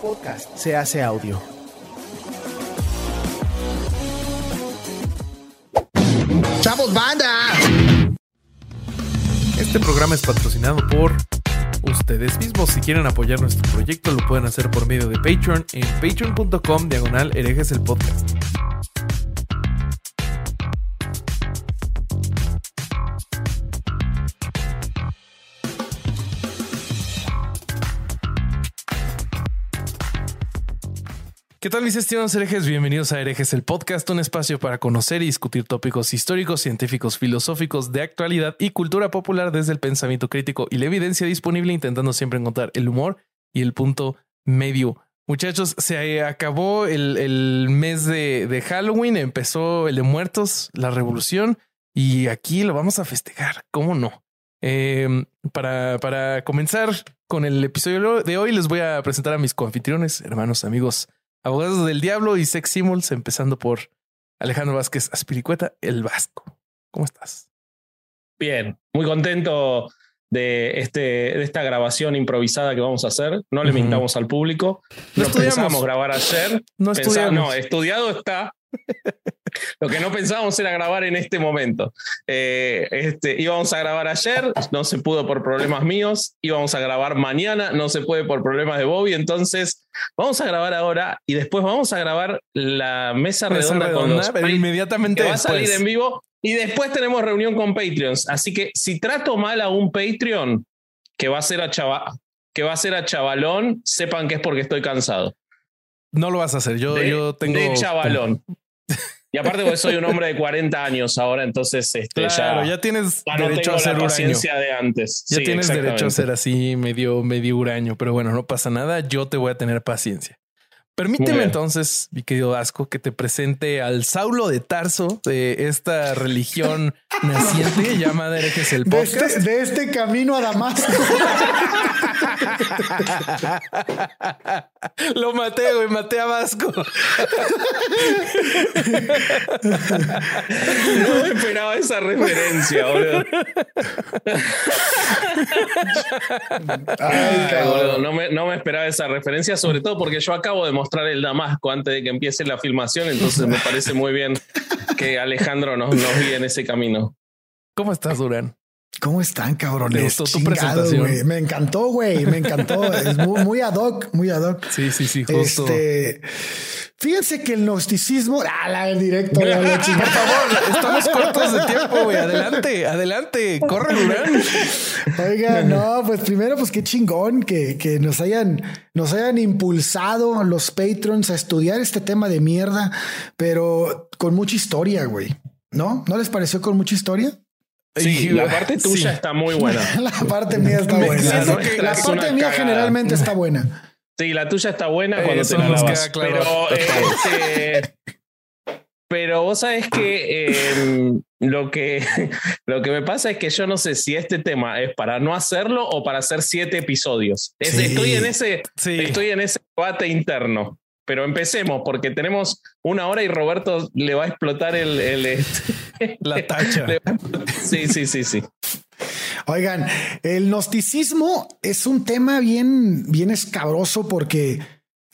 Podcast se hace audio. ¡Chavos, banda! Este programa es patrocinado por ustedes mismos. Si quieren apoyar nuestro proyecto, lo pueden hacer por medio de Patreon en patreon.com diagonal herejes el podcast. ¿Qué tal mis estimados herejes? Bienvenidos a Herejes el Podcast, un espacio para conocer y discutir tópicos históricos, científicos, filosóficos, de actualidad y cultura popular desde el pensamiento crítico y la evidencia disponible, intentando siempre encontrar el humor y el punto medio. Muchachos, se acabó el, mes de, de Halloween, empezó el de muertos, la revolución, y aquí lo vamos a festejar, ¿cómo no? Eh, para, para comenzar con el episodio de hoy, les voy a presentar a mis confitriones, hermanos, amigos, abogados del diablo y sex symbols, empezando por Alejandro Vázquez Aspiricueta, el Vasco. ¿Cómo estás? Bien, muy contento de, este, de esta grabación improvisada que vamos a hacer. No le mintamos al público. No, pensábamos grabar ayer. No estudiamos. no, estudiado está. Lo que no pensábamos era grabar en este momento. Eh, este, íbamos a grabar ayer, no se pudo por problemas míos. Íbamos a grabar mañana, no se puede por problemas de Bobby. Entonces, vamos a grabar ahora y después vamos a grabar la mesa, redonda, con pero inmediatamente que va a salir en vivo. Y después tenemos reunión con Patreons. Así que si trato mal a un Patreon que va a ser a que va a ser a chavalón, sepan que es porque estoy cansado. No lo vas a hacer. Yo, yo tengo. De chavalón. Y aparte, porque soy un hombre de 40 años ahora, entonces este, claro, ya, tienes ya no derecho tengo a ser la paciencia de antes. Ya Sí, tienes derecho a ser así medio, medio huraño, pero bueno, no pasa nada. Yo te voy a tener paciencia. Permíteme entonces, mi querido Vasco, que te presente al Saulo de Tarso de esta religión naciente llamada Herejes el De Podcast. este, de este camino a Damasco. Lo maté, güey, maté a Vasco. No me esperaba esa referencia, boludo. Ay, Ay, cabrón. boludo, no, me, no me esperaba esa referencia, sobre todo porque yo acabo de mostrar el Damasco antes de que empiece la filmación, entonces me parece muy bien que Alejandro nos, nos guíe en ese camino. ¿Cómo estás, Durán? ¿Cómo están, cabrones? ¿Te gustó tu presentación? Me encantó, güey. Me encantó. Es muy, muy ad hoc, muy ad hoc. Sí, sí, sí, justo. Este, fíjense que el gnosticismo, ah, la del directo, Por favor, estamos cortos de tiempo, güey. Adelante, adelante. Corre, Durán. Oiga, no, pues primero, pues qué chingón que, que nos hayan, nos hayan impulsado los patrons a estudiar este tema de mierda, pero con mucha historia, güey. ¿No? ¿No les pareció con mucha historia? Sí, la parte tuya sí. está muy buena. La parte mía está buena. siento ¿no? que la es parte mía cagada. generalmente está buena. Sí, la tuya está buena cuando Eso te la lavas. queda claro. Pero, eh, este, pero vos sabés que eh, lo que lo que me pasa es que yo no sé si este tema es para no hacerlo o para hacer siete episodios. Es-. Estoy en ese estoy en ese debate interno. Pero empecemos porque tenemos una hora y Roberto le va a explotar el, el este, La tacha. sí, sí, sí, sí. Oigan, el gnosticismo es un tema bien, bien escabroso porque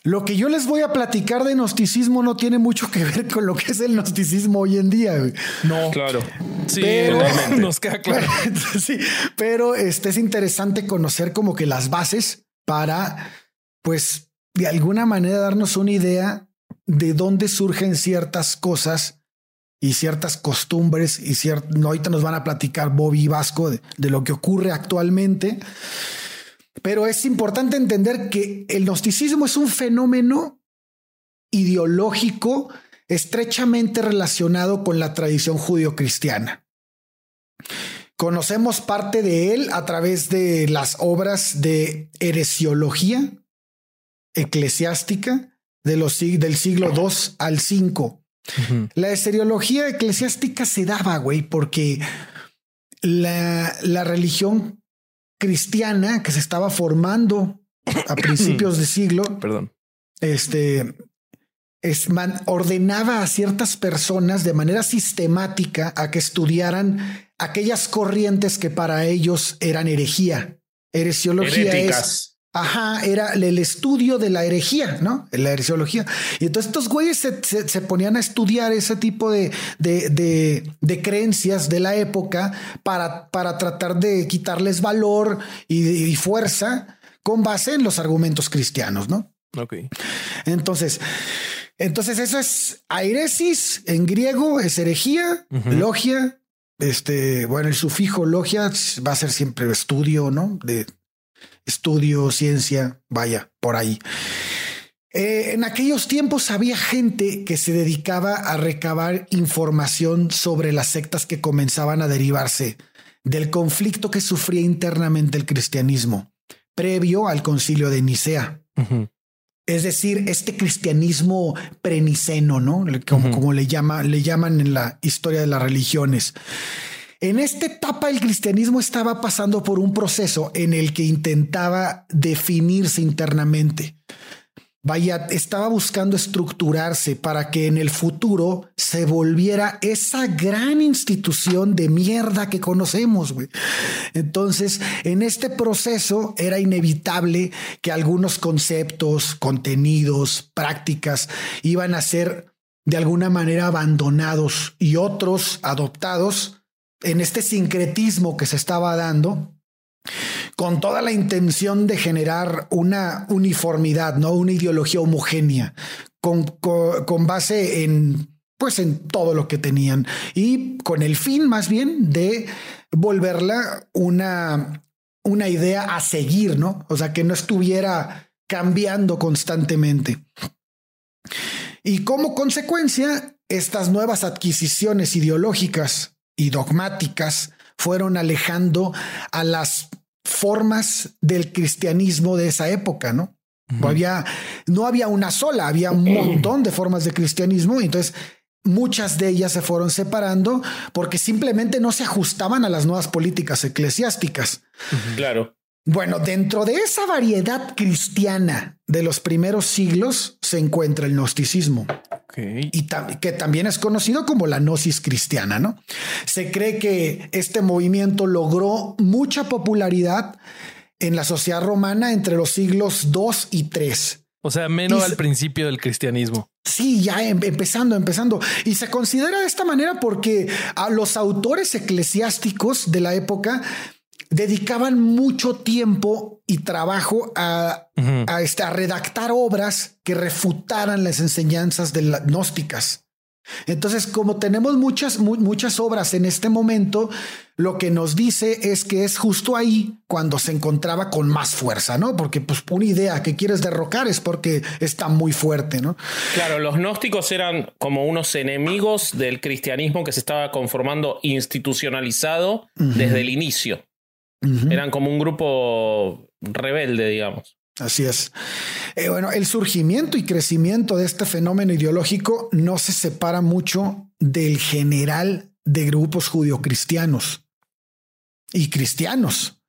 lo que yo les voy a platicar de gnosticismo no tiene mucho que ver con lo que es el gnosticismo hoy en día. güey. No, Claro. sí, Pero- nos queda claro. sí, pero este es interesante conocer como que las bases para, pues, de alguna manera darnos una idea de dónde surgen ciertas cosas y ciertas costumbres y cierto, ahorita nos van a platicar Bobby y Vasco de, de lo que ocurre actualmente. Pero es importante entender que el gnosticismo es un fenómeno ideológico estrechamente relacionado con la tradición judio-cristiana. Conocemos parte de él a través de las obras de heresiología eclesiástica de los, sig- del siglo II al V. La esteriología eclesiástica se daba, güey, porque la, la religión cristiana que se estaba formando a principios de siglo, Perdón. este, es man- ordenaba a ciertas personas de manera sistemática a que estudiaran aquellas corrientes que para ellos eran herejía. Heresiología es. Ajá, era el estudio de la herejía, ¿no? La heresiología. Y entonces estos güeyes se, ponían a estudiar ese tipo de, de, creencias de la época para, para tratar de quitarles valor y, fuerza con base en los argumentos cristianos, ¿no? Ok. Entonces, entonces eso es airesis en griego, es herejía, logia. Este, bueno, el sufijo logia va a ser siempre estudio, ¿no? De estudio, ciencia, vaya, por ahí. Eh, en aquellos tiempos había gente que se dedicaba a recabar información sobre las sectas que comenzaban a derivarse del conflicto que sufría internamente el cristianismo previo al concilio de Nicea. Es decir, este cristianismo preniceno, ¿no? Como, como le, llama, le llaman en la historia de las religiones. En esta etapa el cristianismo estaba pasando por un proceso en el que intentaba definirse internamente. Vaya, estaba buscando estructurarse para que en el futuro se volviera esa gran institución de mierda que conocemos. Entonces, en este proceso era inevitable que algunos conceptos, contenidos, prácticas iban a ser de alguna manera abandonados y otros adoptados en este sincretismo que se estaba dando, con toda la intención de generar una uniformidad, no una ideología homogénea, con, con, base en pues en todo lo que tenían y con el fin más bien de volverla una, una idea a seguir, ¿no? O sea, que no estuviera cambiando constantemente. Y como consecuencia, estas nuevas adquisiciones ideológicas y dogmáticas fueron alejando a las formas del cristianismo de esa época, ¿no? había, no había una sola, había un montón de formas de cristianismo y entonces muchas de ellas se fueron separando porque simplemente no se ajustaban a las nuevas políticas eclesiásticas. Claro. Bueno, dentro de esa variedad cristiana de los primeros siglos se encuentra el gnosticismo. Y que también es conocido como la gnosis cristiana, ¿no? Se cree que este movimiento logró mucha popularidad en la sociedad romana entre los siglos 2 y 3. O sea, menos al principio del cristianismo. Sí, ya em, empezando, empezando. Y se considera de esta manera porque a los autores eclesiásticos de la época dedicaban mucho tiempo y trabajo a, este, a, redactar obras que refutaran las enseñanzas de las gnósticas. Entonces, como tenemos muchas, muchas obras en este momento, lo que nos dice es que es justo ahí cuando se encontraba con más fuerza, ¿no? Porque pues una idea que quieres derrocar es porque está muy fuerte, ¿no? Claro, los gnósticos eran como unos enemigos del cristianismo que se estaba conformando institucionalizado desde el inicio. Eran como un grupo rebelde, digamos. Así es. Eh, bueno, el surgimiento y crecimiento de este fenómeno ideológico no se separa mucho del general de grupos judio-cristianos y cristianos.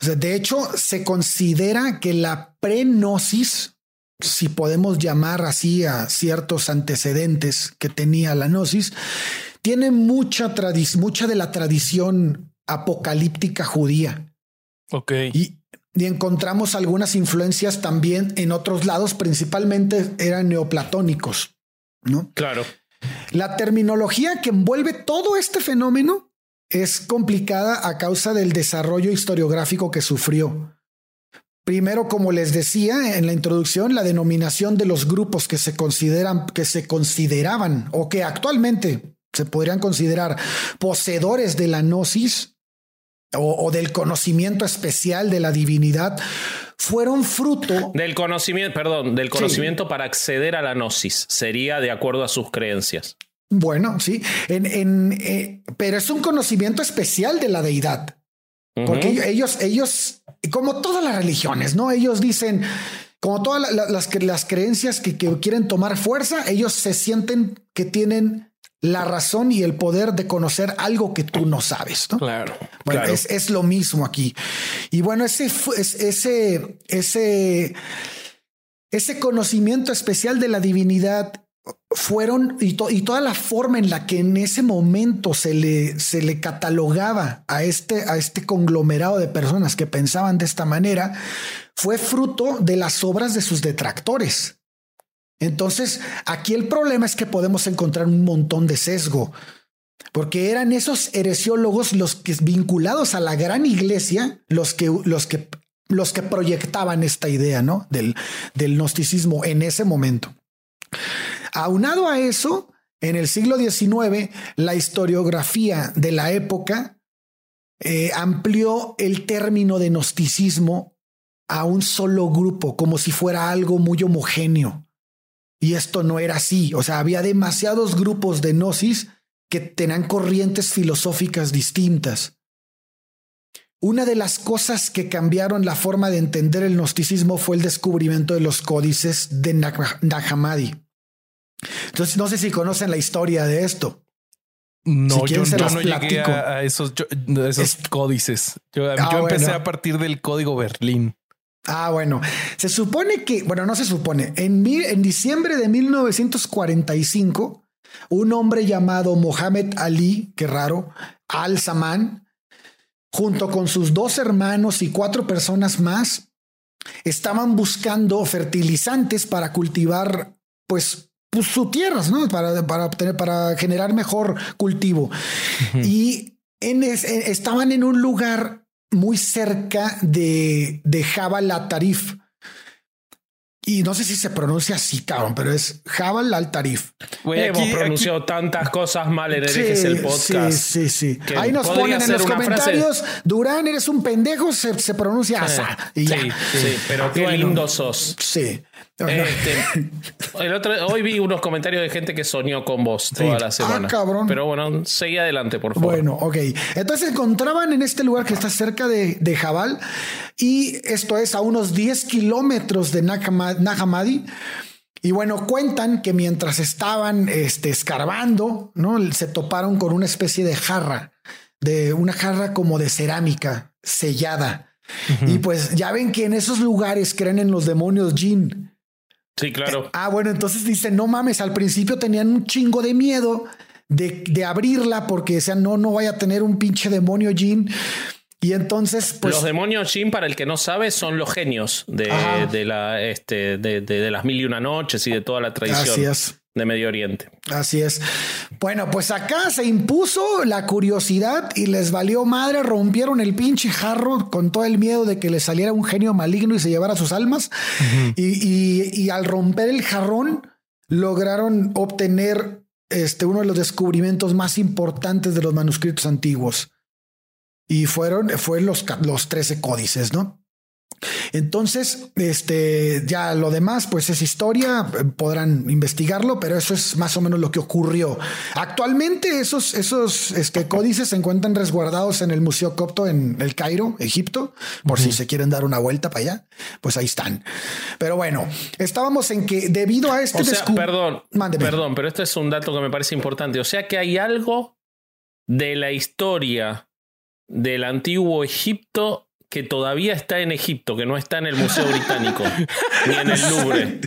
O sea, de hecho, se considera que la prenosis, si podemos llamar así a ciertos antecedentes que tenía la gnosis, tiene mucha, mucha de la tradición apocalíptica judía. Ok. Y, encontramos algunas influencias también en otros lados, principalmente eran neoplatónicos, ¿no? Claro. La terminología que envuelve todo este fenómeno es complicada a causa del desarrollo historiográfico que sufrió. Primero, como les decía en la introducción, la denominación de los grupos que se consideran, que se consideraban o que actualmente se podrían considerar poseedores de la gnosis o, del conocimiento especial de la divinidad fueron fruto del conocimiento, perdón, del conocimiento para acceder a la gnosis. Sería de acuerdo a sus creencias. Bueno, sí, en, eh, pero es un conocimiento especial de la deidad. Porque ellos, ellos, como todas las religiones, ¿no? Ellos dicen, como todas las, las, creencias que, que, quieren tomar fuerza, ellos se sienten que tienen la razón y el poder de conocer algo que tú no sabes. ¿no? Claro. Bueno, Es, lo mismo aquí. Y bueno, ese, ese, ese, ese conocimiento especial de la divinidad fueron y, toda la forma en la que en ese momento se le, se le catalogaba a este, a este conglomerado de personas que pensaban de esta manera fue fruto de las obras de sus detractores. Entonces, aquí el problema es que podemos encontrar un montón de sesgo, porque eran esos heresiólogos los que vinculados a la gran iglesia, los que, los que, los que proyectaban esta idea ¿no? del, del gnosticismo en ese momento. Aunado a eso, en el siglo XIX, la historiografía de la época eh, amplió el término de gnosticismo a un solo grupo, como si fuera algo muy homogéneo. Y esto no era así. O sea, había demasiados grupos de gnosis que tenían corrientes filosóficas distintas. Una de las cosas que cambiaron la forma de entender el gnosticismo fue el descubrimiento de los códices de Nag Hammadi. Entonces, no sé si conocen la historia de esto. No, yo, no llegué a, esos, códices. Yo, ah, empecé a partir del código Berlín. Ah, bueno, se supone que, bueno, no se supone, en, en diciembre de 1945, un hombre llamado Mohammed Ali, qué raro, Al-Saman, junto con sus dos hermanos y cuatro personas más, estaban buscando fertilizantes para cultivar, pues, pues, sus tierras, ¿no? Para, para, obtener, para generar mejor cultivo. Y en estaban en un lugar muy cerca de, de Jabal Tarif. Y no sé si se pronuncia así, cabrón, pero es Jabal al Tarif. Hemos pronunciado tantas cosas mal en el el podcast. Sí, sí, sí. Ahí nos ponen en los comentarios, Durán, eres un pendejo, se, se pronuncia asa. Sí, sí, pero qué lindo sos. Sí. Este, el otro, hoy vi unos comentarios de gente que soñó con vos toda la semana. Ah, cabrón. Pero bueno, seguí adelante, por favor. Bueno, ok. Entonces se encontraban en este lugar que está cerca de, de Jabal y esto es a unos 10 kilómetros de Nahamadi. Y bueno, cuentan que mientras estaban este, escarbando, ¿no? Se toparon con una especie de jarra, de una jarra como de cerámica sellada. Y pues ya ven que en esos lugares creen en los demonios Jin. Sí, claro. ah, bueno, entonces dicen, no mames, al principio tenían un chingo de miedo de, de abrirla porque decían, no, no vaya a tener un pinche demonio Jin. Y entonces, pues. Los demonios Jin, para el que no sabe, son los genios de, de la, este, de, de, las mil y una noches y de toda la tradición de Medio Oriente. Así es. Bueno, pues acá se impuso la curiosidad y les valió madre, rompieron el pinche jarro con todo el miedo de que les saliera un genio maligno y se llevara sus almas. y, y, al romper el jarrón, lograron obtener este, uno de los descubrimientos más importantes de los manuscritos antiguos. Y fueron, fue los, los 13 códices, ¿no? Entonces, este, ya lo demás, pues es historia, podrán investigarlo, pero eso es más o menos lo que ocurrió. Actualmente esos, esos este, códices se encuentran resguardados en el Museo Copto en el Cairo, Egipto, por si se quieren dar una vuelta para allá, pues ahí están. Pero bueno, estábamos en que debido a este... O perdón, perdón, pero esto es un dato que me parece importante. O sea que hay algo de la historia del antiguo Egipto que todavía está en Egipto, que no está en el Museo Británico, ni en el Louvre.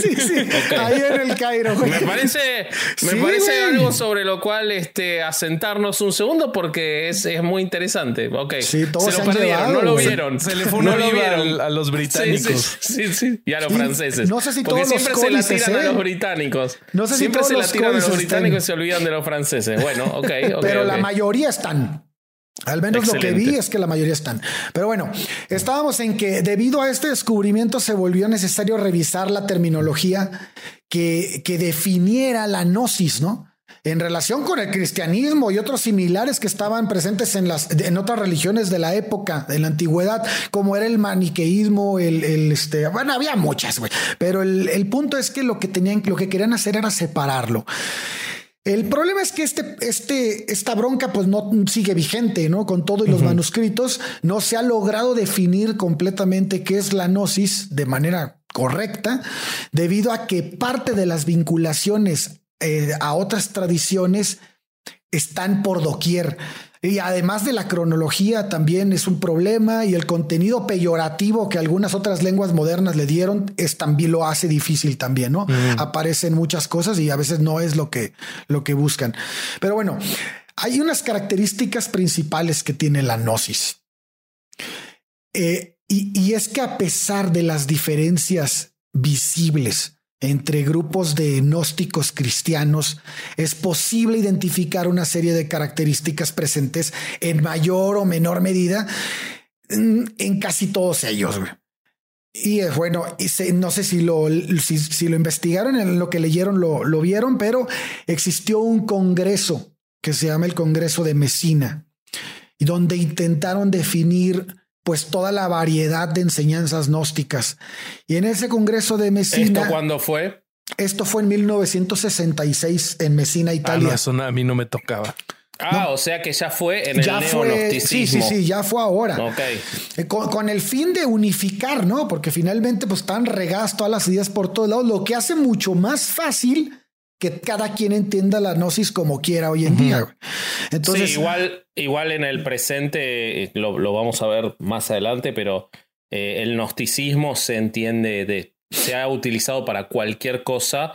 Sí, sí, ahí en el Cairo. Me parece, me parece algo sobre lo cual este, asentarnos un segundo porque es, es muy interesante. Ok, sí, todos se lo perdieron, no lo vieron. Se, le fue una no a los británicos. Sí, sí, y a los franceses. No sé si porque todos siempre se la tiran a ¿eh? los británicos. No sé si siempre se la tiran a los británicos y se olvidan de los franceses. Bueno, ok, ok. Pero la mayoría están. Al menos lo que vi es que la mayoría están. Pero bueno, estábamos en que debido a este descubrimiento se volvió necesario revisar la terminología que, que definiera la gnosis, ¿no? En relación con el cristianismo y otros similares que estaban presentes en, las, en otras religiones de la época, de la antigüedad, como era el maniqueísmo, el, el este, bueno, había muchas, güey. Pero el, el punto es que lo que tenían, lo que querían hacer era separarlo. El problema es que este, este, esta bronca pues no sigue vigente, ¿no? Con todo y los manuscritos, no se ha logrado definir completamente qué es la gnosis de manera correcta, debido a que parte de las vinculaciones eh, a otras tradiciones están por doquier. Y además de la cronología también es un problema y el contenido peyorativo que algunas otras lenguas modernas le dieron es también lo hace difícil también, ¿no? Aparecen muchas cosas y a veces no es lo que, lo que buscan. Pero bueno, hay unas características principales que tiene la gnosis. Eh, y es que a pesar de las diferencias visibles entre grupos de gnósticos cristianos, es posible identificar una serie de características presentes en mayor o menor medida en casi todos ellos. Y eh, bueno, no sé si lo, investigaron, en lo que leyeron lo, lo vieron, pero existió un congreso que se llama el Congreso de Mesina, donde intentaron definir pues toda la variedad de enseñanzas gnósticas. Y en ese Congreso de Messina... ¿Esto cuándo fue? Esto fue en 1966 en Messina, ah, Italia. eso a mí no me tocaba. Ah, o sea que ya fue en el ya fue, Sí, sí, sí, ya fue ahora. Ok. Eh, con, el fin de unificar, ¿no? Porque finalmente pues están regadas todas las ideas por todos lados, lo que hace mucho más fácil que cada quien entienda la gnosis como quiera hoy en día. Entonces, sí, igual, igual en el presente, eh, lo, lo vamos a ver más adelante, pero eh, el gnosticismo se entiende de se ha utilizado para cualquier cosa.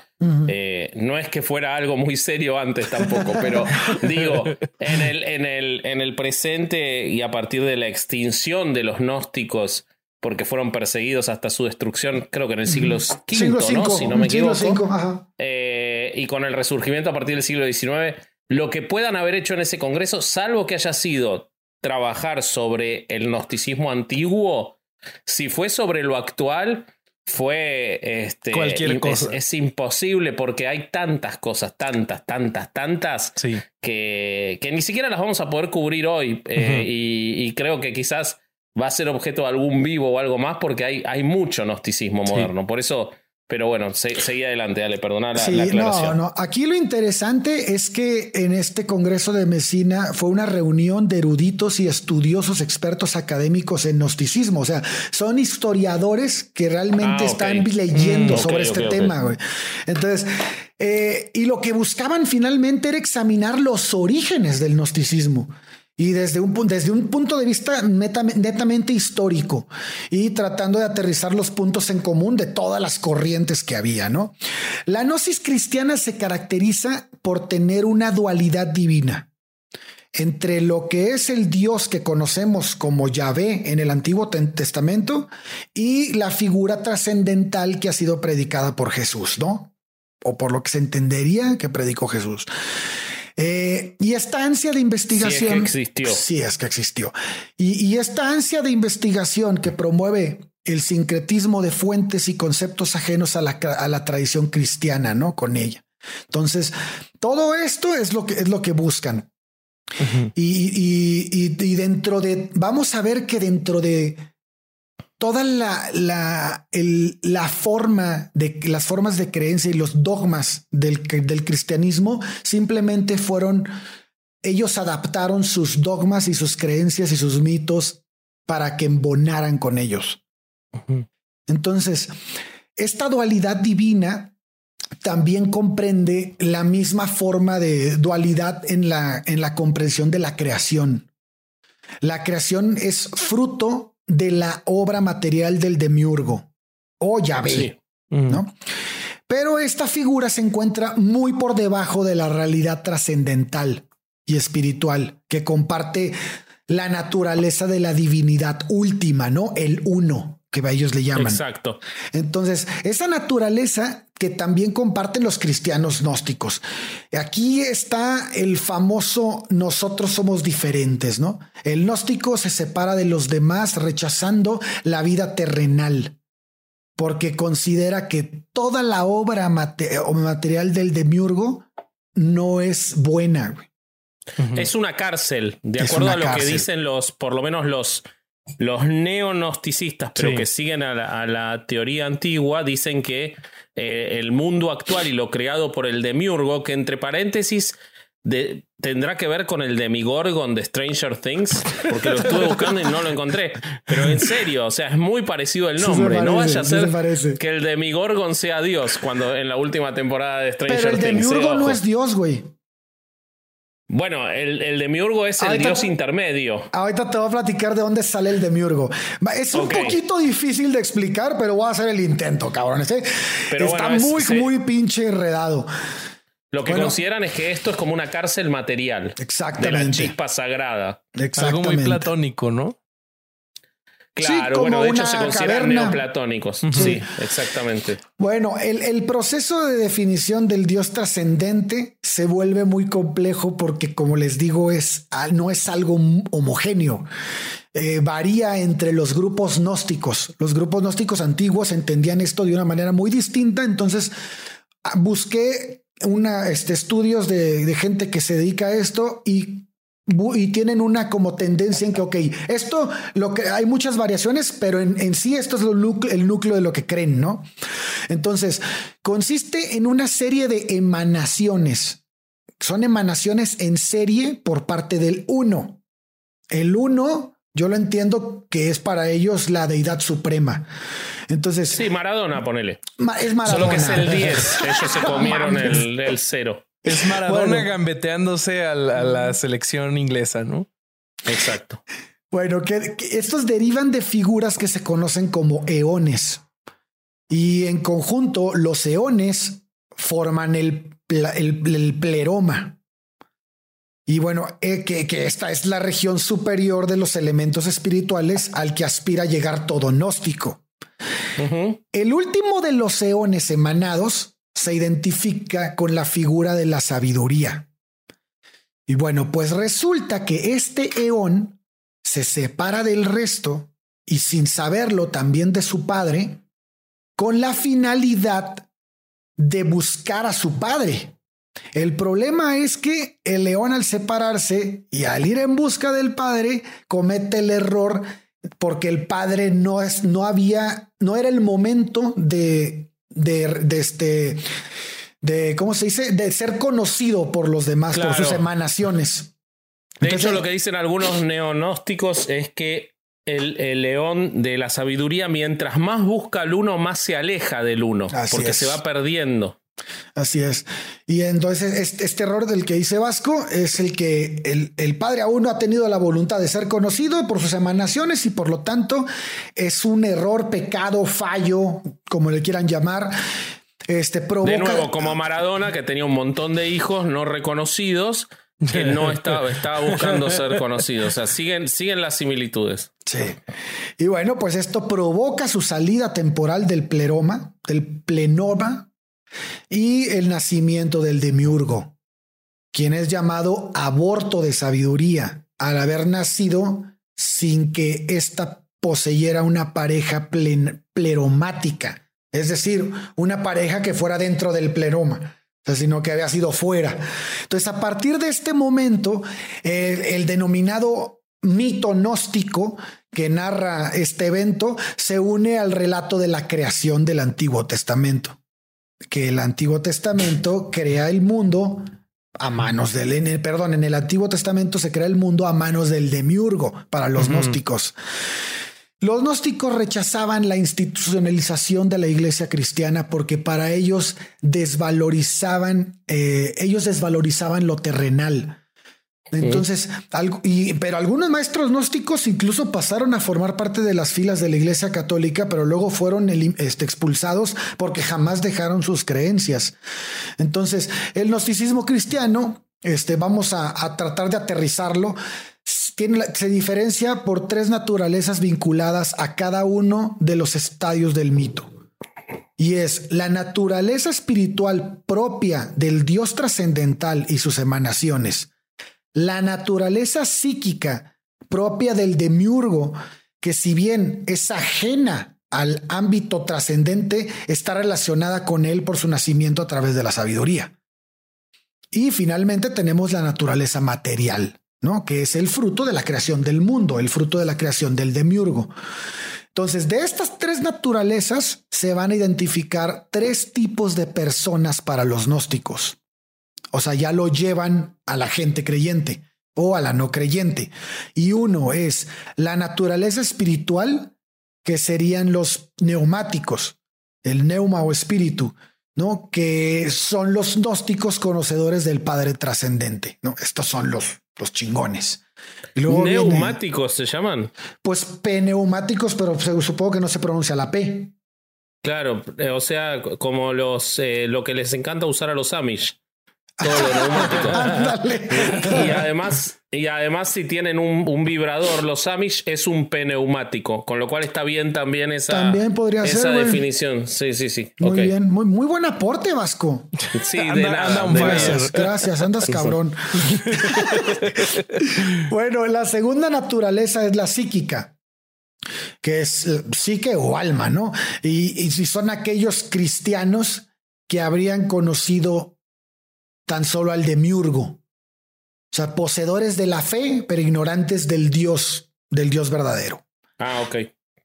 Eh, no es que fuera algo muy serio antes tampoco, pero digo, en el, en, el, en el presente y a partir de la extinción de los gnósticos porque fueron perseguidos hasta su destrucción, creo que en el siglo V, ¿no? si no me equivoco. Eh, y con el resurgimiento a partir del siglo XIX, lo que puedan haber hecho en ese congreso, salvo que haya sido trabajar sobre el gnosticismo antiguo, si fue sobre lo actual, fue este, cualquier cosa. Es, imposible porque hay tantas cosas, tantas, tantas, tantas, que, que, ni siquiera las vamos a poder cubrir hoy. Eh, y, creo que quizás va a ser objeto de algún vivo o algo más porque hay, hay mucho gnosticismo moderno. Por eso pero bueno, seguí adelante, dale, perdona la, sí, No, no. Aquí lo interesante es que en este Congreso de Mesina fue una reunión de eruditos y estudiosos expertos académicos en gnosticismo. O sea, son historiadores que realmente ah, están leyendo mm, sobre este tema. Güey. Entonces, eh, y lo que buscaban finalmente era examinar los orígenes del gnosticismo y desde un, desde un punto de vista netamente histórico y tratando de aterrizar los puntos en común de todas las corrientes que había, ¿no? La gnosis cristiana se caracteriza por tener una dualidad divina entre lo que es el Dios que conocemos como Yahvé en el Antiguo Testamento y la figura trascendental que ha sido predicada por Jesús, ¿no? O por lo que se entendería que predicó Jesús. Eh, y esta ansia de investigación. Sí, es que existió. Sí, es que existió. Y, esta ansia de investigación que promueve el sincretismo de fuentes y conceptos ajenos a la, tradición cristiana, ¿no? Con ella. Entonces, todo esto es lo que, es lo que buscan. y, dentro de, vamos a ver que dentro de toda la, la, la, forma de las formas de creencia y los dogmas del, del cristianismo simplemente fueron, ellos adaptaron sus dogmas y sus creencias y sus mitos para que embonaran con ellos. Entonces, esta dualidad divina también comprende la misma forma de dualidad en la, en la comprensión de la creación. La creación es fruto de la obra material del demiurgo o Yahvé, ¿no? Pero esta figura se encuentra muy por debajo de la realidad trascendental y espiritual que comparte la naturaleza de la divinidad última, ¿no? El uno que ellos le llaman. Exacto. Entonces, esa naturaleza que también comparten los cristianos gnósticos. Aquí está el famoso nosotros somos diferentes, ¿no? El gnóstico se separa de los demás rechazando la vida terrenal porque considera que toda la obra o material del demiurgo no es buena. Es una cárcel, de acuerdo a lo que dicen los, por lo menos los, los neonosticistas, pero que siguen a la, teoría antigua, dicen que eh, el mundo actual y lo creado por el demiurgo, que entre paréntesis tendrá que ver con el demigorgon de Stranger Things, porque lo estuve buscando y no lo encontré. Pero en serio, o sea, es muy parecido el nombre. no vaya a ser que el demigorgon sea Dios cuando en la última temporada de Stranger Things. Pero el demigorgon no es Dios, güey. Bueno, el, el demiurgo es el dios intermedio. Ahorita te voy a platicar de dónde sale el demiurgo. Es un poquito difícil de explicar, pero voy a hacer el intento, cabrones. ¿eh? Pero Está bueno, es- muy, muy pinche enredado. Lo que Bueno. consideran es que esto es como una cárcel material. De la Exactamente. chispa sagrada. Algo Exactamente. muy platónico, ¿no? Claro, como bueno, de hecho se consideran caverna. neoplatónicos. Sí, exactamente. Bueno, el, el proceso de definición del Dios trascendente se vuelve muy complejo porque, como les digo, es, ah, no es algo homogéneo. Eh, varía entre los grupos gnósticos. Los grupos gnósticos antiguos entendían esto de una manera muy distinta. Entonces, ah, busqué una, este, estudios de, de gente que se dedica a esto y y tienen una como tendencia en que, ok, esto, lo que hay muchas variaciones, pero en, en sí esto es lo núcleo- el núcleo de lo que creen, ¿no? Entonces, consiste en una serie de emanaciones. Son emanaciones en serie por parte del uno. El uno, yo lo entiendo que es para ellos la deidad suprema. Entonces, Sí, Maradona, ponele. es Maradona. Solo que es el 10. Ellos se comieron el, el cero. Es Maradona Bueno. gambeteándose a la, a la selección inglesa, ¿no? Exacto. Bueno, que, que estos derivan de figuras que se conocen como eones. Y en conjunto, los eones forman el, el- el pleroma. Y bueno, eh, que, que esta es la región superior de los elementos espirituales al que aspira a llegar todo gnóstico. El último de los eones emanados se identifica con la figura de la sabiduría. Y bueno, pues resulta que este eón se separa del resto y sin saberlo también de su padre, con la finalidad de buscar a su padre. El problema es que el león al separarse y al ir en busca del padre comete el error porque el padre no es, no había, no era el momento de, de, de este, de, ¿cómo se dice? De ser conocido por los demás, por sus emanaciones. De Entonces- hecho, lo que dicen algunos neonósticos es que el, el león de la sabiduría, mientras más busca al uno, más se aleja del uno, porque es. se va perdiendo. Así es. Y entonces este, este error del que dice Vasco es el que el, el padre aún no ha tenido la voluntad de ser conocido por sus emanaciones y por lo tanto es un error, pecado, fallo, como le quieran llamar. Este provoca. De nuevo, como Maradona, que tenía un montón de hijos no reconocidos, que no estaba, estaba buscando ser conocido. O sea, siguen, siguen las similitudes. Sí. Y bueno, pues esto provoca su salida temporal del pleroma, del plenoma y el nacimiento del demiurgo, quien es llamado aborto de sabiduría al haber nacido sin que ésta poseyera una pareja pleromática, es decir, una pareja que fuera dentro del pleroma. sino que había sido fuera. Entonces, a partir de este momento, el denominado mito gnóstico que narra este evento se une al relato de la creación del Antiguo Testamento, que el Antiguo Testamento crea el mundo a manos del, en el- perdón, en el Antiguo Testamento se crea el mundo a manos del demiurgo para los gnósticos. Los gnósticos rechazaban la institucionalización de la iglesia cristiana porque para ellos desvalorizaban, eh, ellos desvalorizaban lo terrenal. Entonces, algo, y, pero algunos maestros gnósticos incluso pasaron a formar parte de las filas de la iglesia católica, pero luego fueron este, expulsados porque jamás dejaron sus creencias. Entonces, el gnosticismo cristiano, este, vamos a, a tratar de aterrizarlo, tiene se diferencia por tres naturalezas vinculadas a cada uno de los estadios del mito. Y es la naturaleza espiritual propia del Dios trascendental y sus emanaciones la naturaleza psíquica propia del demiurgo, que si bien es ajena al ámbito trascendente, está relacionada con él por su nacimiento a través de la sabiduría. Y finalmente tenemos la naturaleza material, ¿no? Que es el fruto de la creación del mundo, el fruto de la creación del demiurgo. Entonces, de estas tres naturalezas se van a identificar tres tipos de personas para los gnósticos. O sea, ya lo llevan a la gente creyente o a la no creyente. Y uno es la naturaleza espiritual, que serían los neumáticos, el neuma o espíritu, ¿no? Que son los gnósticos conocedores del Padre trascendente, ¿no? Estos son los, los chingones. Neumáticos se llaman. Pues pneumáticos, pero supongo que no se pronuncia la P. Claro, eh, o sea, como los eh, lo que les encanta usar a los Amish. Todo lo y además, y además, si tienen un, vibrador, los Amish es un pneumático, con lo cual está bien también esa, también podría esa definición. Sí, sí, sí. Muy bien, muy, muy buen aporte, Vasco. Sí, de nada. gracias, gracias, andas cabrón. bueno, la segunda naturaleza es la psíquica que es psique o alma, ¿no? Y, y si son aquellos cristianos que habrían conocido tan solo al demiurgo, o sea, poseedores de la fe, pero ignorantes del Dios, del Dios verdadero. Ah, ok.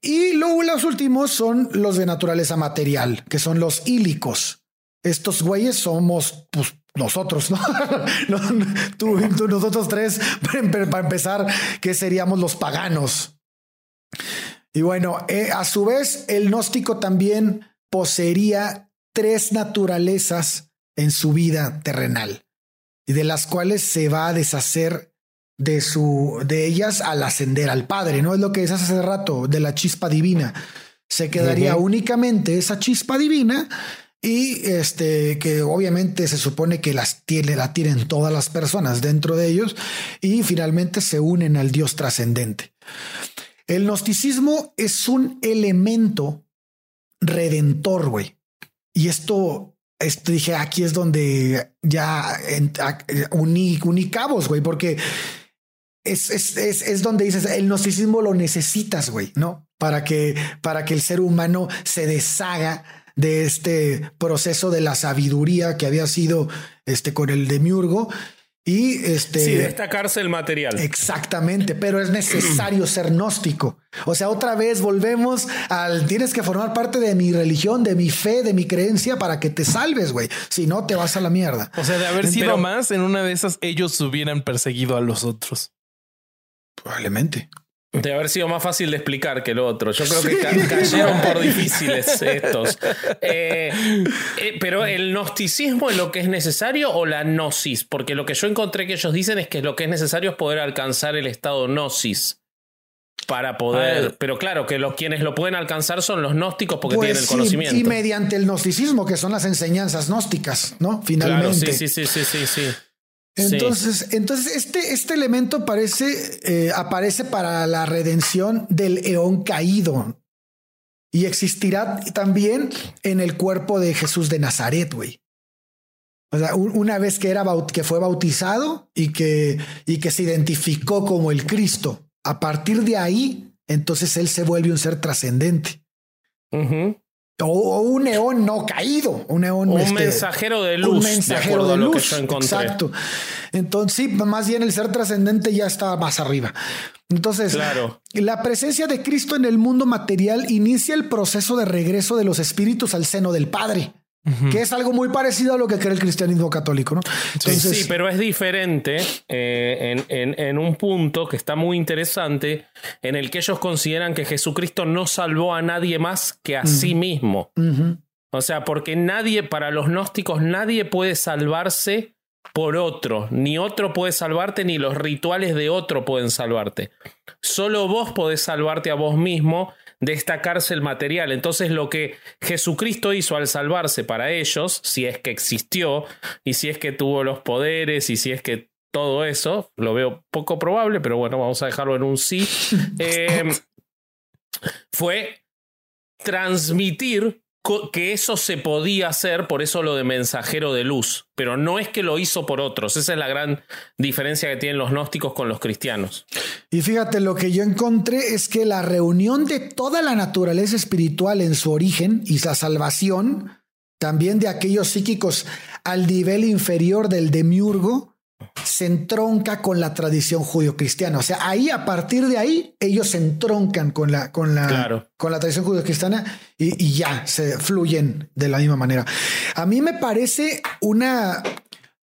Y luego los últimos son los de naturaleza material, que son los ílicos. Estos güeyes somos, pues, nosotros, ¿no? tú, tú, nosotros tres, para empezar, que seríamos los paganos. Y bueno, eh, a su vez, el gnóstico también poseería tres naturalezas en su vida terrenal y de las cuales se va a deshacer de su de ellas al ascender al Padre, ¿no? Es lo que decías hace rato de la chispa divina. Se quedaría únicamente esa chispa divina y este que obviamente se supone que las tiene, la tienen todas las personas dentro de ellos y finalmente se unen al Dios trascendente. El gnosticismo es un elemento redentor, güey. Y esto esto dije, aquí es donde ya uní, uní cabos, güey, porque es, es, es, es, donde dices, el gnosticismo lo necesitas, güey, ¿no? Para que, para que el ser humano se deshaga de este proceso de la sabiduría que había sido este con el demiurgo y este. Sí, destacarse el material. Exactamente, pero es necesario ser gnóstico. O sea, otra vez volvemos al tienes que formar parte de mi religión, de mi fe, de mi creencia para que te salves, güey. Si no, te vas a la mierda. O sea, de haber sido más, en una de esas ellos hubieran perseguido a los otros. Probablemente. De haber sido más fácil de explicar que lo otro. Yo creo que cayeron por difíciles estos. Eh, eh, pero el gnosticismo es lo que es necesario o la gnosis, porque lo que yo encontré que ellos dicen es que lo que es necesario es poder alcanzar el estado gnosis para poder. pero claro, que los quienes lo pueden alcanzar son los gnósticos porque pues tienen el conocimiento. Y mediante el gnosticismo, que son las enseñanzas gnósticas, ¿no? Finalmente. Claro, sí, sí, sí, sí, sí. Entonces, entonces este, este elemento parece, eh, aparece para la redención del eón caído y existirá también en el cuerpo de Jesús de Nazaret, güey. O sea, una vez que, era que fue bautizado y que, y que se identificó como el Cristo, a partir de ahí, entonces él se vuelve un ser trascendente. O, un neón no caído, un neón. Un este, mensajero de luz. Un mensajero de, luz. Exacto. Entonces, sí, más bien el ser trascendente ya está más arriba. Entonces, claro. la presencia de Cristo en el mundo material inicia el proceso de regreso de los espíritus al seno del Padre que es algo muy parecido a lo que cree el cristianismo católico, ¿no? sí, pero es diferente eh, en, un punto que está muy interesante, en el que ellos consideran que Jesucristo no salvó a nadie más que a sí mismo. O sea, porque nadie, para los gnósticos, nadie puede salvarse por otro, ni otro puede salvarte, ni los rituales de otro pueden salvarte. Solo vos podés salvarte a vos mismo destacarse el material. Entonces lo que Jesucristo hizo al salvarse para ellos, si es que existió y si es que tuvo los poderes y si es que todo eso, lo veo poco probable, pero bueno, vamos a dejarlo en un sí, eh, fue transmitir que eso se podía hacer, por eso lo de mensajero de luz, pero no es que lo hizo por otros, esa es la gran diferencia que tienen los gnósticos con los cristianos. Y fíjate, lo que yo encontré es que la reunión de toda la naturaleza espiritual en su origen y la salvación, también de aquellos psíquicos al nivel inferior del demiurgo, se entronca con la tradición judio-cristiana. O sea, ahí, a partir de ahí, ellos se entroncan con la, con la, con la tradición judio-cristiana y, ya se fluyen de la misma manera. A mí me parece una,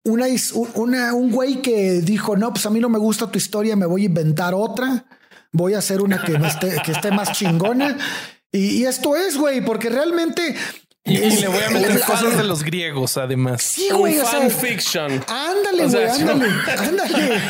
una, una, un güey que dijo, no, pues a mí no me gusta tu historia, me voy a inventar otra, voy a hacer una que, esté, que esté más chingona. Y, y esto es, güey, porque realmente Y, le voy a meter cosas de los griegos, además. Sí, güey. Un fanfiction. Ándale, güey, ándale, ándale.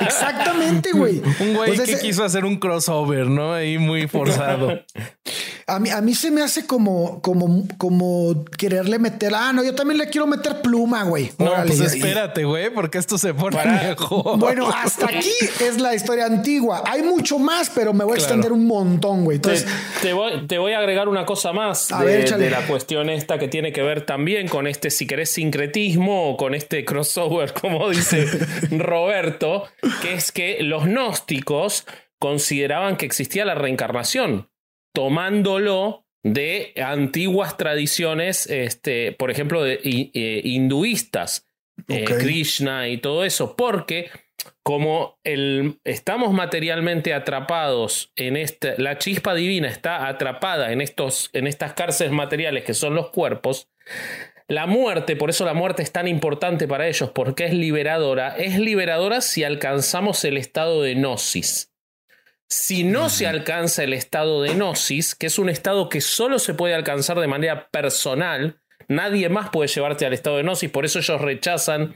Exactamente, güey. Un güey que quiso hacer un crossover, ¿no? Ahí muy forzado. A mí, a mí se me hace como, como, como quererle meter. Ah, no, yo también le quiero meter pluma, güey. No, pues espérate, güey, porque esto se pone mejor. Bueno, hasta aquí es la historia antigua. Hay mucho más, pero me voy a extender un montón, güey. Entonces, te, voy, te, voy, a agregar una cosa más de, de, la cuestión esta que tiene que ver también con este, si querés, sincretismo o con este crossover, como dice Roberto, que es que los gnósticos consideraban que existía la reencarnación tomándolo de antiguas tradiciones, este, por ejemplo, de, eh, hinduistas, eh, Krishna y todo eso, porque como el, estamos materialmente atrapados en esta, la chispa divina está atrapada en, estos, en estas cárceles materiales que son los cuerpos, la muerte, por eso la muerte es tan importante para ellos, porque es liberadora, es liberadora si alcanzamos el estado de gnosis. Si no se alcanza el estado de gnosis, que es un estado que solo se puede alcanzar de manera personal, nadie más puede llevarte al estado de gnosis, por eso ellos rechazan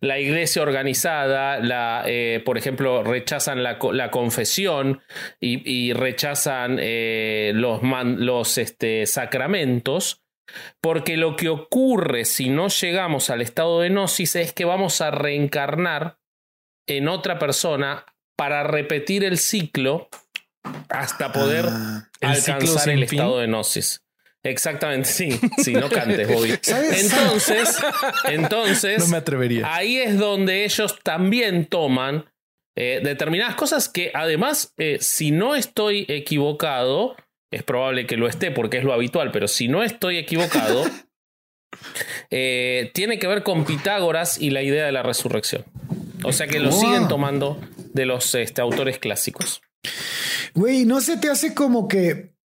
la iglesia organizada, la, eh, por ejemplo, rechazan la, confesión y, rechazan eh, los, los este, sacramentos. Porque lo que ocurre si no llegamos al estado de gnosis es que vamos a reencarnar en otra persona para repetir el ciclo hasta poder ah, alcanzar el, estado de gnosis. Exactamente, sí, sí, no cantes, Bobby. Entonces, entonces, no me atrevería. Ahí es donde ellos también toman eh, determinadas cosas que además, eh, si no estoy equivocado, es probable que lo esté porque es lo habitual, pero si no estoy equivocado, eh, tiene que ver con Pitágoras y la idea de la resurrección. O sea que lo siguen tomando de los este, autores clásicos. Güey, ¿no se te hace como que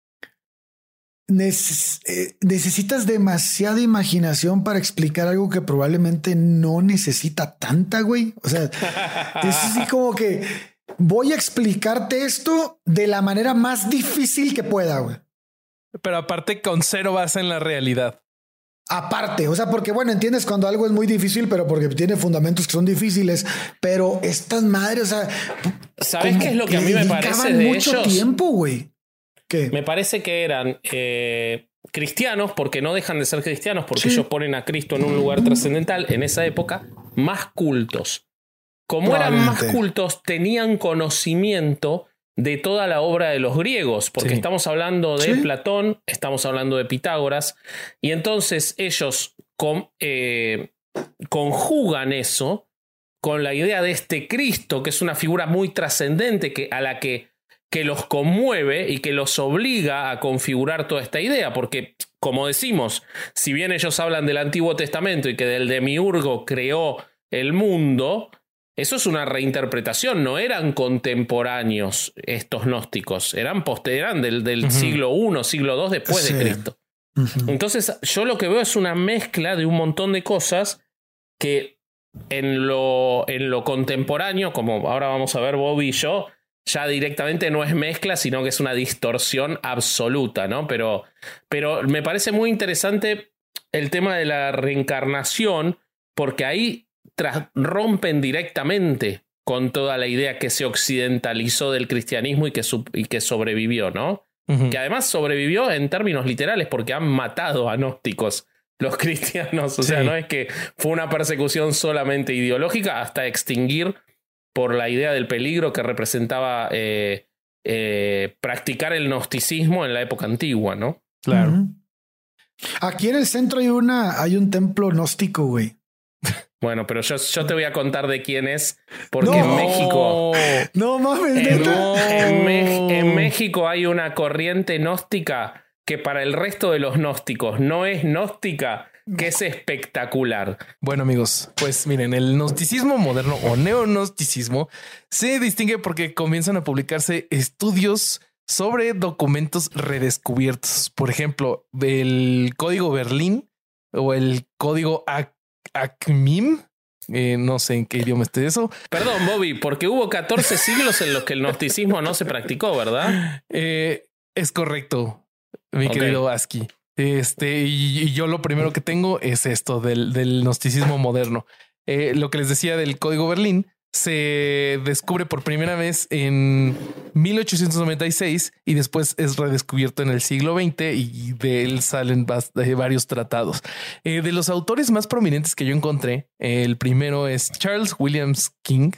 eh, necesitas demasiada imaginación para explicar algo que probablemente no necesita tanta, güey? O sea, es así como que voy a explicarte esto de la manera más difícil que pueda, güey. Pero aparte con cero base en la realidad aparte, o sea, porque bueno, entiendes cuando algo es muy difícil, pero porque tiene fundamentos que son difíciles, pero estas madres, o sea, ¿sabes qué es lo que, a mí me parece de mucho tiempo, güey. ¿Qué? Me parece que eran eh, cristianos, porque no dejan de ser cristianos, porque ellos ponen a Cristo en un lugar trascendental en esa época, más cultos. Como eran más cultos, tenían conocimiento de toda la obra de los griegos, porque estamos hablando de Platón, estamos hablando de Pitágoras, y entonces ellos eh, conjugan eso con la idea de este Cristo, que es una figura muy trascendente que, a la que, que los conmueve y que los obliga a configurar toda esta idea, porque como decimos, si bien ellos hablan del Antiguo Testamento y que del demiurgo creó el mundo, eso es una reinterpretación, no eran contemporáneos estos gnósticos, eran, eran del, del siglo I, siglo II después de Cristo. Entonces, yo lo que veo es una mezcla de un montón de cosas que en lo, en lo contemporáneo, como ahora vamos a ver Bobby y yo, ya directamente no es mezcla, sino que es una distorsión absoluta, ¿no? Pero, pero me parece muy interesante el tema de la reencarnación, porque ahí rompen directamente con toda la idea que se occidentalizó del cristianismo y que, y que sobrevivió, ¿no? Que además sobrevivió en términos literales porque han matado a gnósticos los cristianos. O sea, no es que fue una persecución solamente ideológica hasta extinguir por la idea del peligro que representaba eh, eh, practicar el gnosticismo en la época antigua, ¿no? Claro. Aquí en el centro hay una, hay un templo gnóstico, güey. Bueno, pero yo, yo, te voy a contar de quién es, porque en México. No mames, en, en, México hay una corriente gnóstica que para el resto de los gnósticos no es gnóstica, que es espectacular. Bueno, amigos, pues miren, el gnosticismo moderno o neognosticismo se distingue porque comienzan a publicarse estudios sobre documentos redescubiertos. Por ejemplo, el código Berlín o el código Acmim. Eh, no sé en qué idioma esté eso. Perdón, Bobby, porque hubo 14 siglos en los que el gnosticismo no se practicó, ¿verdad? Eh, es correcto, mi querido Aski. Este, y, yo lo primero que tengo es esto del, del gnosticismo moderno. Eh, lo que les decía del código Berlín se descubre por primera vez en 1896 y después es redescubierto en el siglo XX y de él salen varios tratados. Eh, de los autores más prominentes que yo encontré, el primero es Charles Williams King,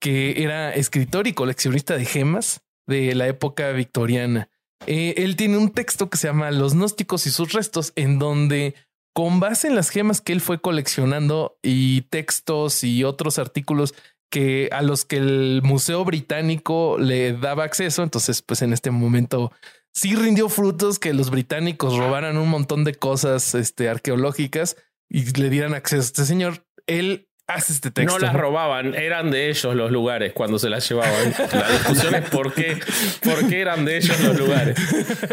que era escritor y coleccionista de gemas de la época victoriana. Eh, él tiene un texto que se llama Los gnósticos y sus restos, en donde con base en las gemas que él fue coleccionando y textos y otros artículos que a los que el Museo Británico le daba acceso, entonces pues en este momento sí rindió frutos que los británicos robaran un montón de cosas este, arqueológicas y le dieran acceso a este señor. Él hace este texto. No las robaban, eran de ellos los lugares cuando se las llevaban. La discusión es por qué, por qué eran de ellos los lugares.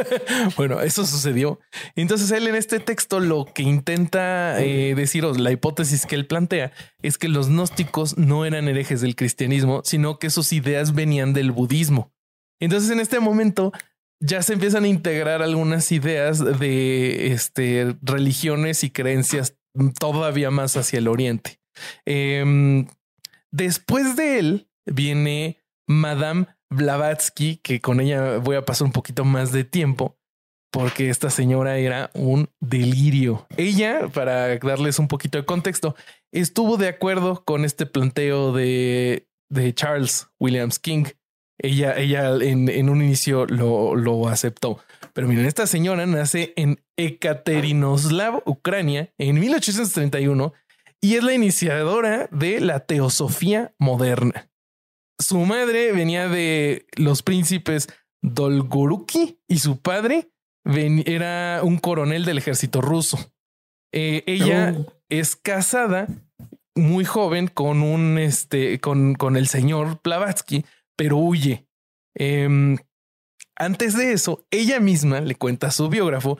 bueno, eso sucedió. Entonces él en este texto lo que intenta eh, deciros, la hipótesis que él plantea, es que los gnósticos no eran herejes del cristianismo, sino que sus ideas venían del budismo. Entonces en este momento ya se empiezan a integrar algunas ideas de este, religiones y creencias todavía más hacia el oriente. Em, después de él viene Madame Blavatsky, que con ella voy a pasar un poquito más de tiempo, porque esta señora era un delirio. Ella, para darles un poquito de contexto, estuvo de acuerdo con este planteo de, de Charles Williams King. Ella, ella en, un inicio lo, lo, aceptó. Pero miren, esta señora nace en Ekaterinoslav, Ucrania, en 1831 y es la iniciadora de la teosofía moderna. Su madre venía de los príncipes Dolgoruki y su padre era un coronel del ejército ruso. Eh, ella oh. es casada muy joven con un este con, con el señor Blavatsky, pero huye. Em, antes de eso, ella misma le cuenta a su biógrafo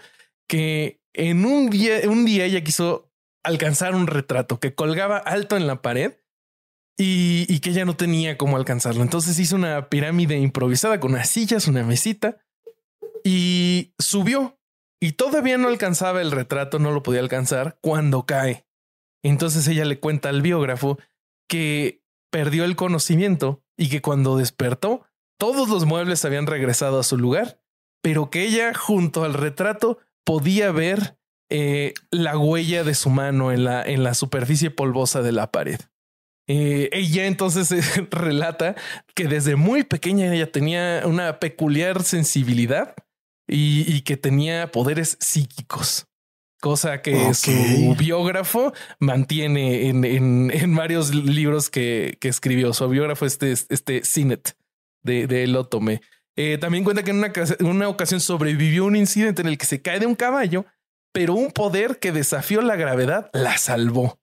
que en un día, un día ella quiso alcanzar un retrato que colgaba alto en la pared y, que ya no tenía cómo alcanzarlo. Entonces hizo una pirámide improvisada con unas sillas, una mesita y subió y todavía no alcanzaba el retrato, no lo podía alcanzar cuando cae. Entonces ella le cuenta al biógrafo que perdió el conocimiento y que cuando despertó, todos los muebles habían regresado a su lugar, pero que ella junto al retrato podía ver eh, la huella de su mano en la, en la superficie polvosa de la pared. Eh, ella entonces relata que desde muy pequeña ella tenía una peculiar sensibilidad y, que tenía poderes psíquicos, cosa que su biógrafo mantiene en, en, varios libros que, que, escribió. Su biógrafo, este, este Cinet de, de Lotome. Eh, también cuenta que en una, en una ocasión sobrevivió un incidente en el que se cae de un caballo pero un poder que desafió la gravedad la salvó.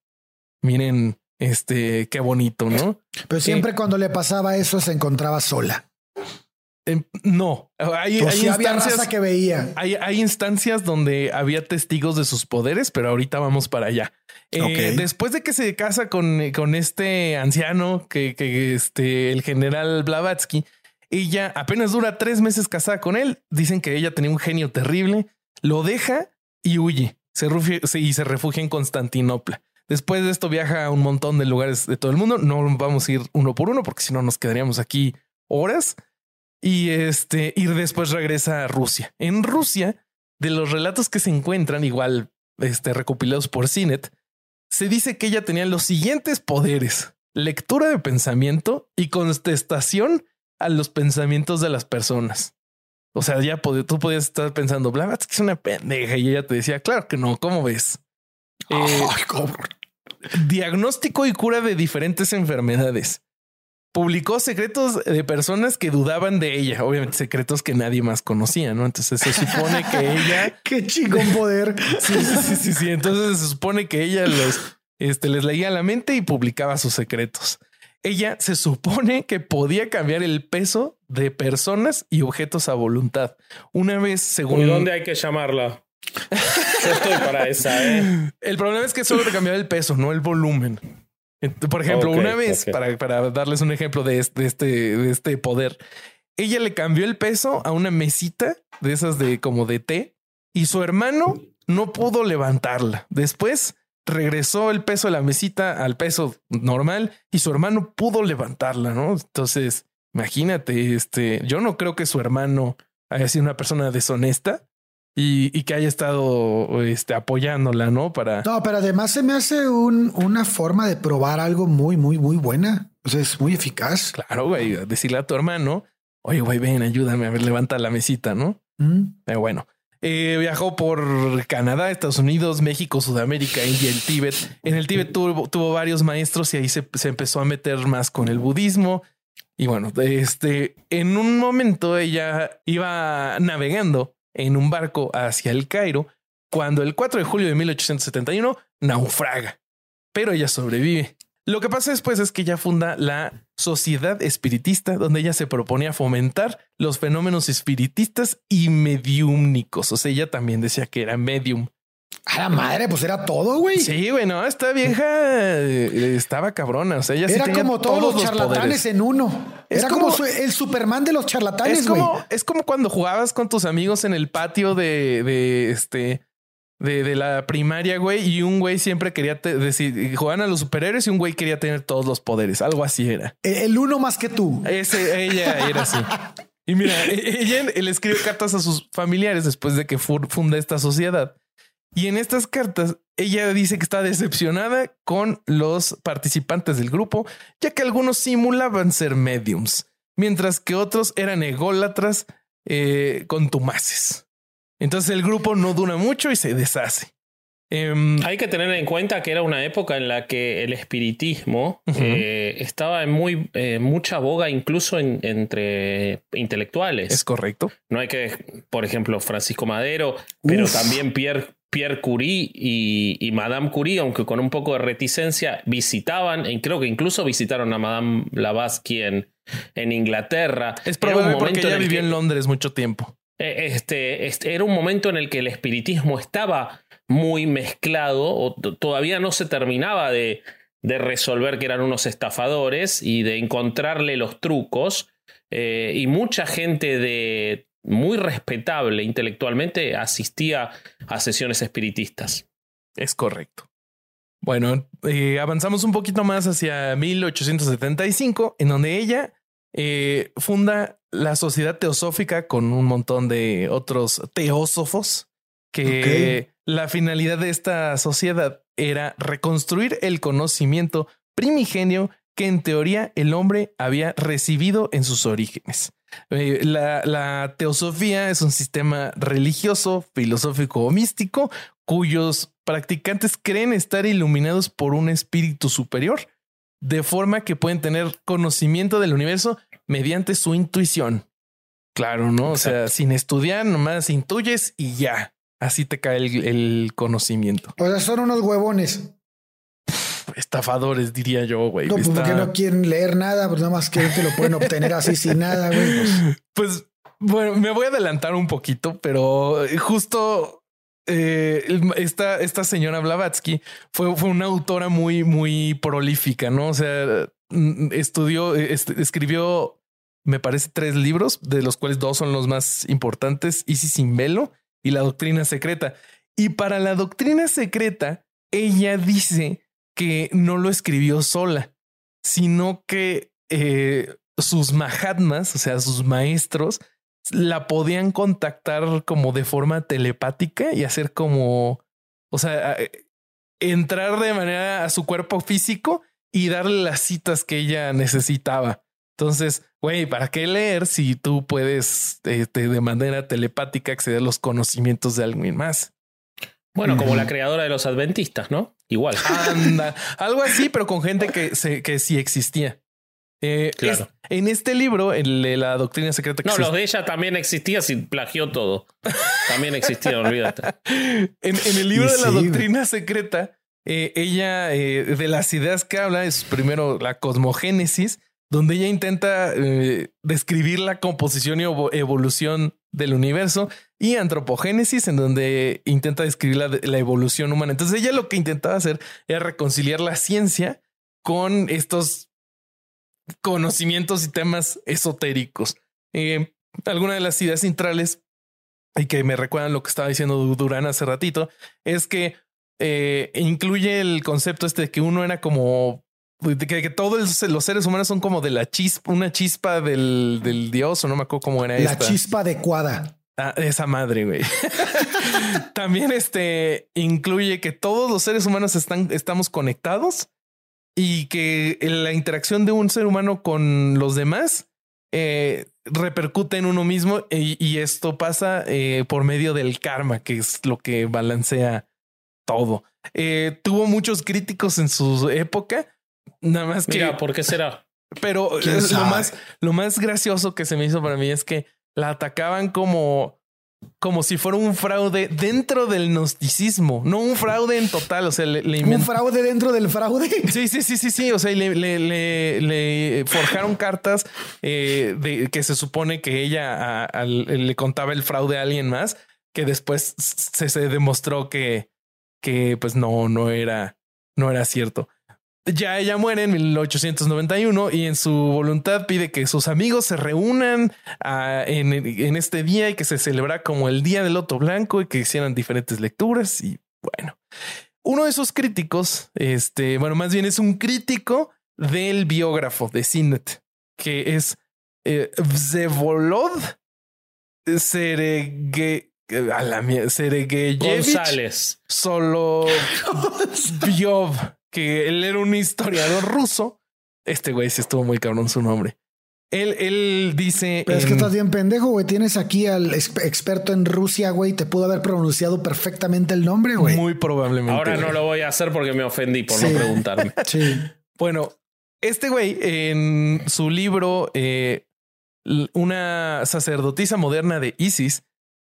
Miren, este, qué bonito, ¿no? Pero siempre cuando le pasaba eso se encontraba sola. Em, no, hay, instancias que veía. Hay, instancias donde había testigos de sus poderes, pero ahorita vamos para allá. Eh, después de que se casa con, con este anciano, que, que este, el general Blavatsky, ella apenas dura tres meses casada con él. Dicen que ella tenía un genio terrible. Lo deja y huye se y se refugia en Constantinopla. Después de esto viaja a un montón de lugares de todo el mundo. No vamos a ir uno por uno porque si no nos quedaríamos aquí horas. Y este, y después regresa a Rusia. En Rusia, de los relatos que se encuentran, igual este, recopilados por Cinet, se dice que ella tenía los siguientes poderes: lectura de pensamiento y contestación a los pensamientos de las personas. O sea, ya tú podías estar pensando, Blavatsky es una pendeja y ella te decía, claro que no, ¿cómo ves? Eh, diagnóstico y cura de diferentes enfermedades. Publicó secretos de personas que dudaban de ella, obviamente secretos que nadie más conocía, ¿no? Entonces se supone que ella... ¡Qué chingón poder! Sí, sí, sí, sí, Entonces se supone que ella los, este, les leía la mente y publicaba sus secretos ella se supone que podía cambiar el peso de personas y objetos a voluntad. Una vez, según. ¿Y dónde hay que llamarla? Yo estoy para esa. ¿eh? El problema es que solo te cambiaba el peso, no el volumen. Por ejemplo, una vez, para, para, darles un ejemplo de este, de este, de este poder, ella le cambió el peso a una mesita de esas de como de té y su hermano no pudo levantarla. Después regresó el peso de la mesita al peso normal y su hermano pudo levantarla, ¿no? Entonces, imagínate, este, yo no creo que su hermano haya sido una persona deshonesta y, y que haya estado este, apoyándola, ¿no? Para... No, pero además se me hace un, una forma de probar algo muy, muy, muy buena. O sea, es muy eficaz. Claro, güey, decirle a tu hermano, oye, güey, ven, ayúdame a ver, levanta la mesita, ¿no? Mm. Pero bueno, eh, viajó por Canadá, Estados Unidos, México, Sudamérica, India, el Tíbet. En el Tíbet tuvo, tuvo varios maestros y ahí se, se, empezó a meter más con el budismo. Y bueno, este, en un momento ella iba navegando en un barco hacia el Cairo cuando el 4 de julio de 1871 naufraga, pero ella sobrevive. Lo que pasa después es que ella funda la Sociedad Espiritista, donde ella se proponía fomentar los fenómenos espiritistas y mediúmnicos. O sea, ella también decía que era medium. A la madre, pues era todo, güey. Sí, güey, no, esta vieja eh, estaba cabrona. O sea, ella Era como todos, los charlatanes en uno. Es Era como, el Superman de los charlatanes, Es güey. es como cuando jugabas con tus amigos en el patio de, de este de, de la primaria, güey, y un güey siempre quería decir, jugaban a los superhéroes y un güey quería tener todos los poderes. Algo así era. E- El uno más que tú. Ese, ella era así. Y mira, e- ella le escribe cartas a sus familiares después de que fu- funda esta sociedad. Y en estas cartas, ella dice que está decepcionada con los participantes del grupo, ya que algunos simulaban ser mediums, mientras que otros eran ególatras eh, contumaces. Entonces el grupo no dura mucho y se deshace. Em, Hay que tener en cuenta que era una época en la que el espiritismo eh, estaba en muy eh, mucha boga incluso en- entre intelectuales. es correcto. No hay que, por ejemplo, Francisco Madero, pero Uf. también Pierre, Pierre Curie y, y Madame Curie, aunque con un poco de reticencia, visitaban, y creo que incluso visitaron a Madame Blavatsky en, en Inglaterra. Es probable porque ella en el vivió que- en Londres mucho tiempo. eh, Este, este, era un momento en el que el espiritismo estaba muy mezclado, o todavía no se terminaba de, de resolver que eran unos estafadores y de encontrarle los trucos. eh, y mucha gente de muy respetable intelectualmente asistía a sesiones espiritistas. Es correcto. Bueno, eh, avanzamos un poquito más hacia 1875, en donde ella eh, funda la Sociedad Teosófica con un montón de otros teósofos, que la finalidad de esta sociedad era reconstruir el conocimiento primigenio que en teoría el hombre había recibido en sus orígenes. Eh, la, la teosofía es un sistema religioso, filosófico o místico cuyos practicantes creen estar iluminados por un espíritu superior, de forma que pueden tener conocimiento del universo mediante su intuición. Claro, ¿no? O sea, sin estudiar, nomás intuyes y ya. Así te cae el, el conocimiento. O sea, son unos huevones. Estafadores, diría yo, güey. No, pues Está- porque no quieren leer nada, pues nada más que que lo pueden obtener así sin nada, güey. Pues, Pues bueno, me voy a adelantar un poquito, pero eh, justo eh, esta, esta señora Blavatsky fue, fue una autora muy, muy prolífica, ¿no? O sea, mm, estudió, eh, escribió, me parece, tres libros, de los cuales dos son los más importantes, Isis sin velo y La Doctrina Secreta. Y para la Doctrina Secreta, ella dice que no lo escribió sola, sino que eh, sus mahatmas, o sea, sus maestros, la podían contactar como de forma telepática y hacer como, o sea, eh, entrar de manera a su cuerpo físico y darle las citas que ella necesitaba. Entonces, güey, ¿para qué leer si tú puedes este, de manera telepática acceder a los conocimientos de alguien más? Bueno, como la creadora de los adventistas, ¿no? Igual. Anda, algo así, pero con gente que, se, que sí existía. Eh, Claro. es- en este libro, el de la doctrina secreta que No, se- los de ella también existía si plagió todo. También existían, olvídate. en, en el libro Y de la sí, güey. doctrina secreta, eh, ella eh, de las ideas que habla es primero la cosmogénesis, donde ella intenta eh, describir la composición y evo- evolución del universo, y antropogénesis, en donde intenta describir la, evolución humana. Entonces ella lo que intentaba hacer era reconciliar la ciencia con estos conocimientos y temas esotéricos. Eh, alguna de las ideas centrales y que me recuerdan lo que estaba diciendo Durán hace ratito, es que eh, incluye el concepto este de que uno era como que, que todos los seres humanos son como de la chispa, una chispa del, del dios, o no me acuerdo cómo era La chispa adecuada. Ah, esa madre, güey. También este incluye que todos los seres humanos están, estamos conectados y que la interacción de un ser humano con los demás eh, repercute en uno mismo y, esto pasa eh, por medio del karma, que es lo que balancea todo. Eh, tuvo muchos críticos en su época, nada más que... Mira, ¿por qué será? Pero lo más, lo más gracioso que se me hizo para mí es que la atacaban como como si fuera un fraude dentro del gnosticismo, no un fraude en total. O sea, le, un fraude dentro del fraude. Sí, sí, sí, sí, sí. O sea, le, le, forjaron cartas eh, de que se supone que ella le contaba el fraude a alguien más, que después se, se demostró que, que pues no, no era, no era cierto. Ya ella muere en 1891 y en su voluntad pide que sus amigos se reúnan ah, en, este día y que se celebra como el Día del Loto Blanco y que hicieran diferentes lecturas. Y bueno, uno de esos críticos, este, bueno, más bien es un crítico del biógrafo de Sinet, que es eh, Vsevolod Serege, a la González. Solo Biov que él era un historiador ruso. Este güey sí estuvo muy cabrón su nombre. Él, él dice. Pero es que estás bien pendejo, güey. Tienes aquí al experto en Rusia, güey. Te pudo haber pronunciado perfectamente el nombre, güey. Muy probablemente. Ahora no lo voy a hacer porque me ofendí por no preguntarme. sí. Bueno, este güey en su libro, eh, una sacerdotisa moderna de Isis,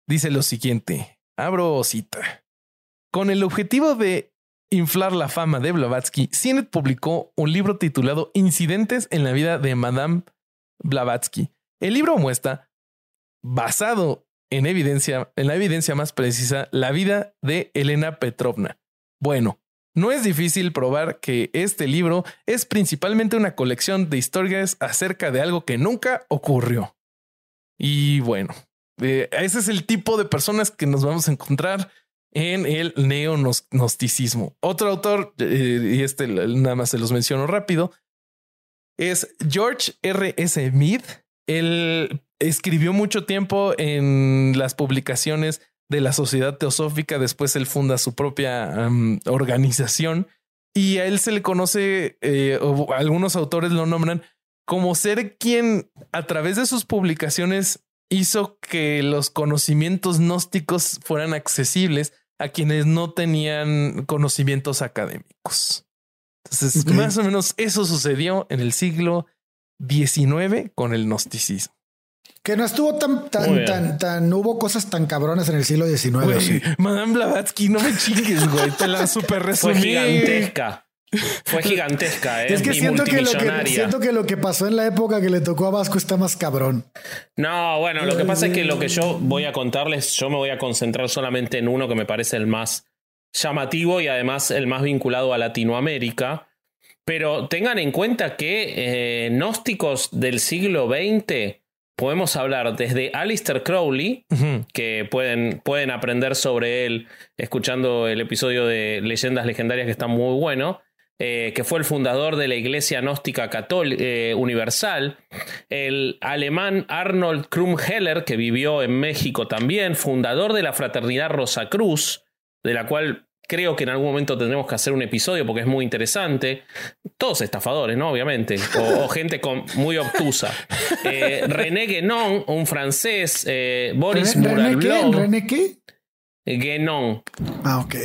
dice lo siguiente. Abro cita. Con el objetivo de inflar la fama de Blavatsky, Sinet publicó un libro titulado Incidentes en la vida de Madame Blavatsky. El libro muestra, basado en evidencia, en la evidencia más precisa, la vida de Elena Petrovna. Bueno, no es difícil probar que este libro es principalmente una colección de historias acerca de algo que nunca ocurrió. Y bueno, eh, ese es el tipo de personas que nos vamos a encontrar en el neonosticismo. Otro autor, eh, y este nada más se los menciono rápido, es George R. S. Smith. Él escribió mucho tiempo en las publicaciones de la Sociedad Teosófica. Después él funda su propia organización y a él se le conoce, eh, o algunos autores lo nombran como ser quien a través de sus publicaciones hizo que los conocimientos gnósticos fueran accesibles a quienes no tenían conocimientos académicos. Entonces, más o menos eso sucedió en el siglo XIX con el gnosticismo. Que no estuvo tan, tan, tan, tan, hubo cosas tan cabronas en el siglo XIX. Madame Blavatsky, no me chingues, güey. Te la super resumí. Fue gigantesca. Fue gigantesca, ¿eh? Es que siento que, lo que siento que lo que pasó en la época que le tocó a Vasco está más cabrón. No, bueno, lo que pasa es que lo que yo voy a contarles, yo me voy a concentrar solamente en uno que me parece el más llamativo y además el más vinculado a Latinoamérica. Pero tengan en cuenta que eh, gnósticos del siglo XX podemos hablar desde Alistair Crowley, que pueden, pueden aprender sobre él escuchando el episodio de Leyendas Legendarias que está muy bueno eh, que fue el fundador de la Iglesia Gnóstica Católica eh, Universal, el alemán Arnold Krumheller, que vivió en México también, fundador de la Fraternidad Rosa Cruz, de la cual creo que en algún momento tendremos que hacer un episodio porque es muy interesante. Todos estafadores, ¿no? Obviamente. O, gente con, muy obtusa. Eh, René Guénon, un francés. Boris René, qué? ¿René qué? Guénon. Ah, ok.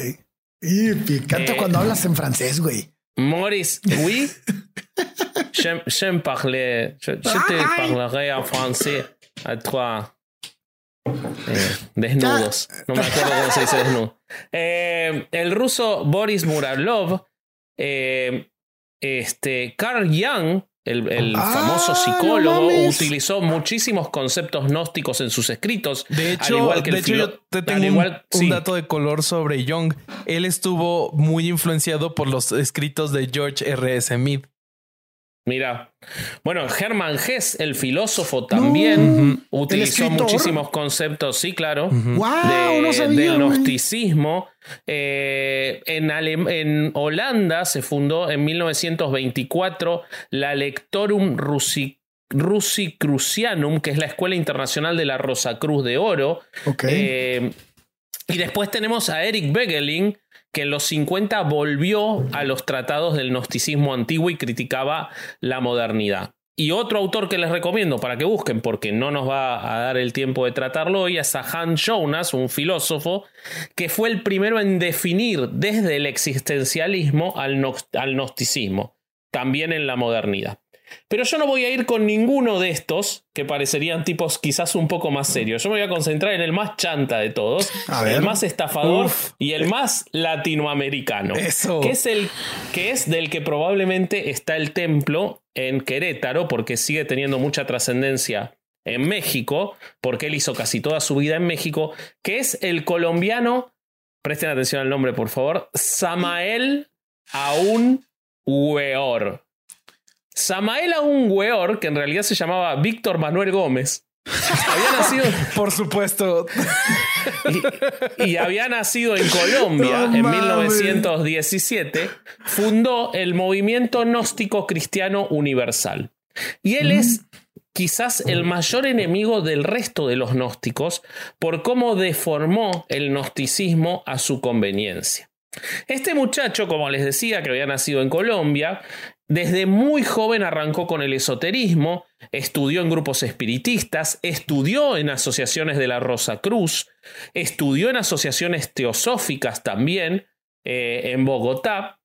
Y picante cuando hablas en francés, güey. Maurice, oui. J'aime parler. Je, te parlerai en français a toi. Eh, desnudos. No me acuerdo cómo se dice desnudo. Eh, el ruso Boris Muralov. Eh, este, Carl Jung el, ah, famoso psicólogo utilizó muchísimos conceptos gnósticos en sus escritos. De hecho, igual que yo te tengo un, dato de color sobre Jung. Él estuvo muy influenciado por los escritos de George R. S. Smith. Mira. Bueno, Hermann Hesse, el filósofo, también utilizó muchísimos conceptos, sí, claro, del gnosticismo. Eh, en, en, Holanda se fundó en 1924 la Lectorum Russicrucianum, que es la Escuela Internacional de la Rosa Cruz de Oro. Eh, y después tenemos a Eric Begeling, que en los 50 volvió a los tratados del gnosticismo antiguo y criticaba la modernidad. Y otro autor que les recomiendo para que busquen, porque no nos va a dar el tiempo de tratarlo hoy, es a Hans Jonas, un filósofo, que fue el primero en definir desde el existencialismo al, al gnosticismo, también en la modernidad. Pero yo no voy a ir con ninguno de estos, que parecerían tipos quizás un poco más serios. Yo me voy a concentrar en el más chanta de todos, el más estafador y el más latinoamericano. Eso. Que es, el, que es del que probablemente está el templo en Querétaro, porque sigue teniendo mucha trascendencia en México, porque él hizo casi toda su vida en México, que es el colombiano, presten atención al nombre por favor, Samael Aún Weor. Samael un weor, que en realidad se llamaba Víctor Manuel Gómez, había nacido. Por supuesto. Y, había nacido en Colombia en 1917. Fundó el movimiento gnóstico cristiano universal. Y él es quizás el mayor enemigo del resto de los gnósticos por cómo deformó el gnosticismo a su conveniencia. Este muchacho, como les decía, que había nacido en Colombia, desde muy joven arrancó con el esoterismo, estudió en grupos espiritistas, estudió en asociaciones de la Rosa Cruz, estudió en asociaciones teosóficas también eh, en Bogotá,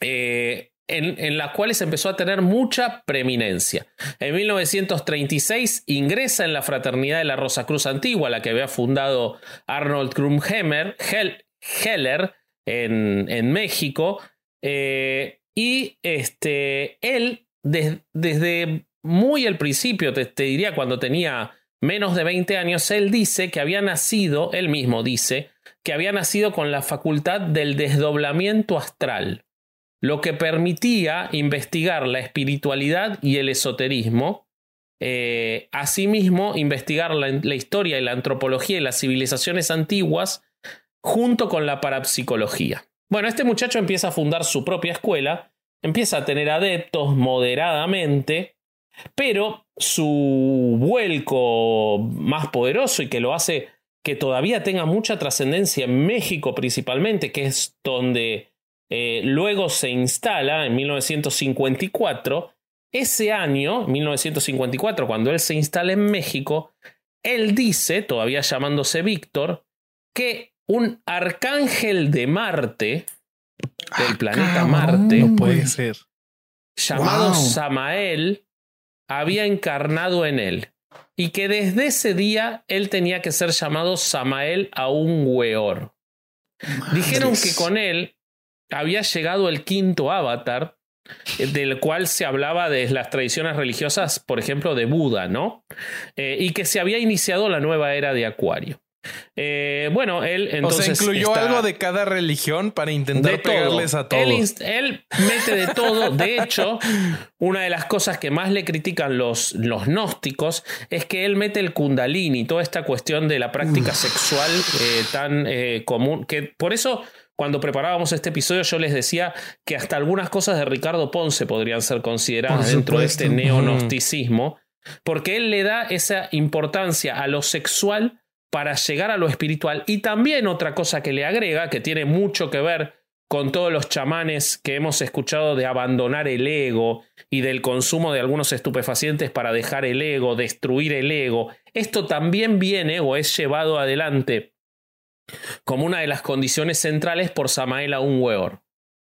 eh, en, las cuales empezó a tener mucha preeminencia. En 1936 ingresa en la Fraternidad de la Rosa Cruz Antigua, la que había fundado Arnold Krumheller Heller en, en México. Eh, y este, él, desde muy al principio, te, diría cuando tenía menos de 20 años, él dice que había nacido, él mismo dice, que había nacido con la facultad del desdoblamiento astral, lo que permitía investigar la espiritualidad y el esoterismo, eh, asimismo investigar la, la, historia y la antropología y las civilizaciones antiguas junto con la parapsicología. Bueno, este muchacho empieza a fundar su propia escuela, empieza a tener adeptos moderadamente, pero su vuelco más poderoso y que lo hace que todavía tenga mucha trascendencia en México principalmente, que es donde eh, luego se instala en 1954, ese año, 1954, cuando él se instala en México, él dice, todavía llamándose Víctor, que un arcángel de Marte, del ah, planeta Marte, puede ser. llamado Samael, había encarnado en él. Y que desde ese día él tenía que ser llamado Samael a un weor. Dijeron que con él había llegado el quinto avatar, eh, del cual se hablaba de las tradiciones religiosas, por ejemplo, de Buda, ¿no? Eh, y que se había iniciado la nueva era de Acuario. Eh, bueno, él entonces. O sea, incluyó algo de cada religión para intentar pegarles a todos. Él, mete de todo. De hecho, una de las cosas que más le critican los, los gnósticos es que él mete el kundalini, toda esta cuestión de la práctica sexual eh, tan eh, común. Que por eso. Cuando preparábamos este episodio yo les decía que hasta algunas cosas de Ricardo Ponce podrían ser consideradas dentro de este neognosticismo, porque él le da esa importancia a lo sexual para llegar a lo espiritual. Y también otra cosa que le agrega, que tiene mucho que ver con todos los chamanes que hemos escuchado de abandonar el ego y del consumo de algunos estupefacientes para dejar el ego, destruir el ego. Esto también viene o es llevado adelante como una de las condiciones centrales por Samael Aun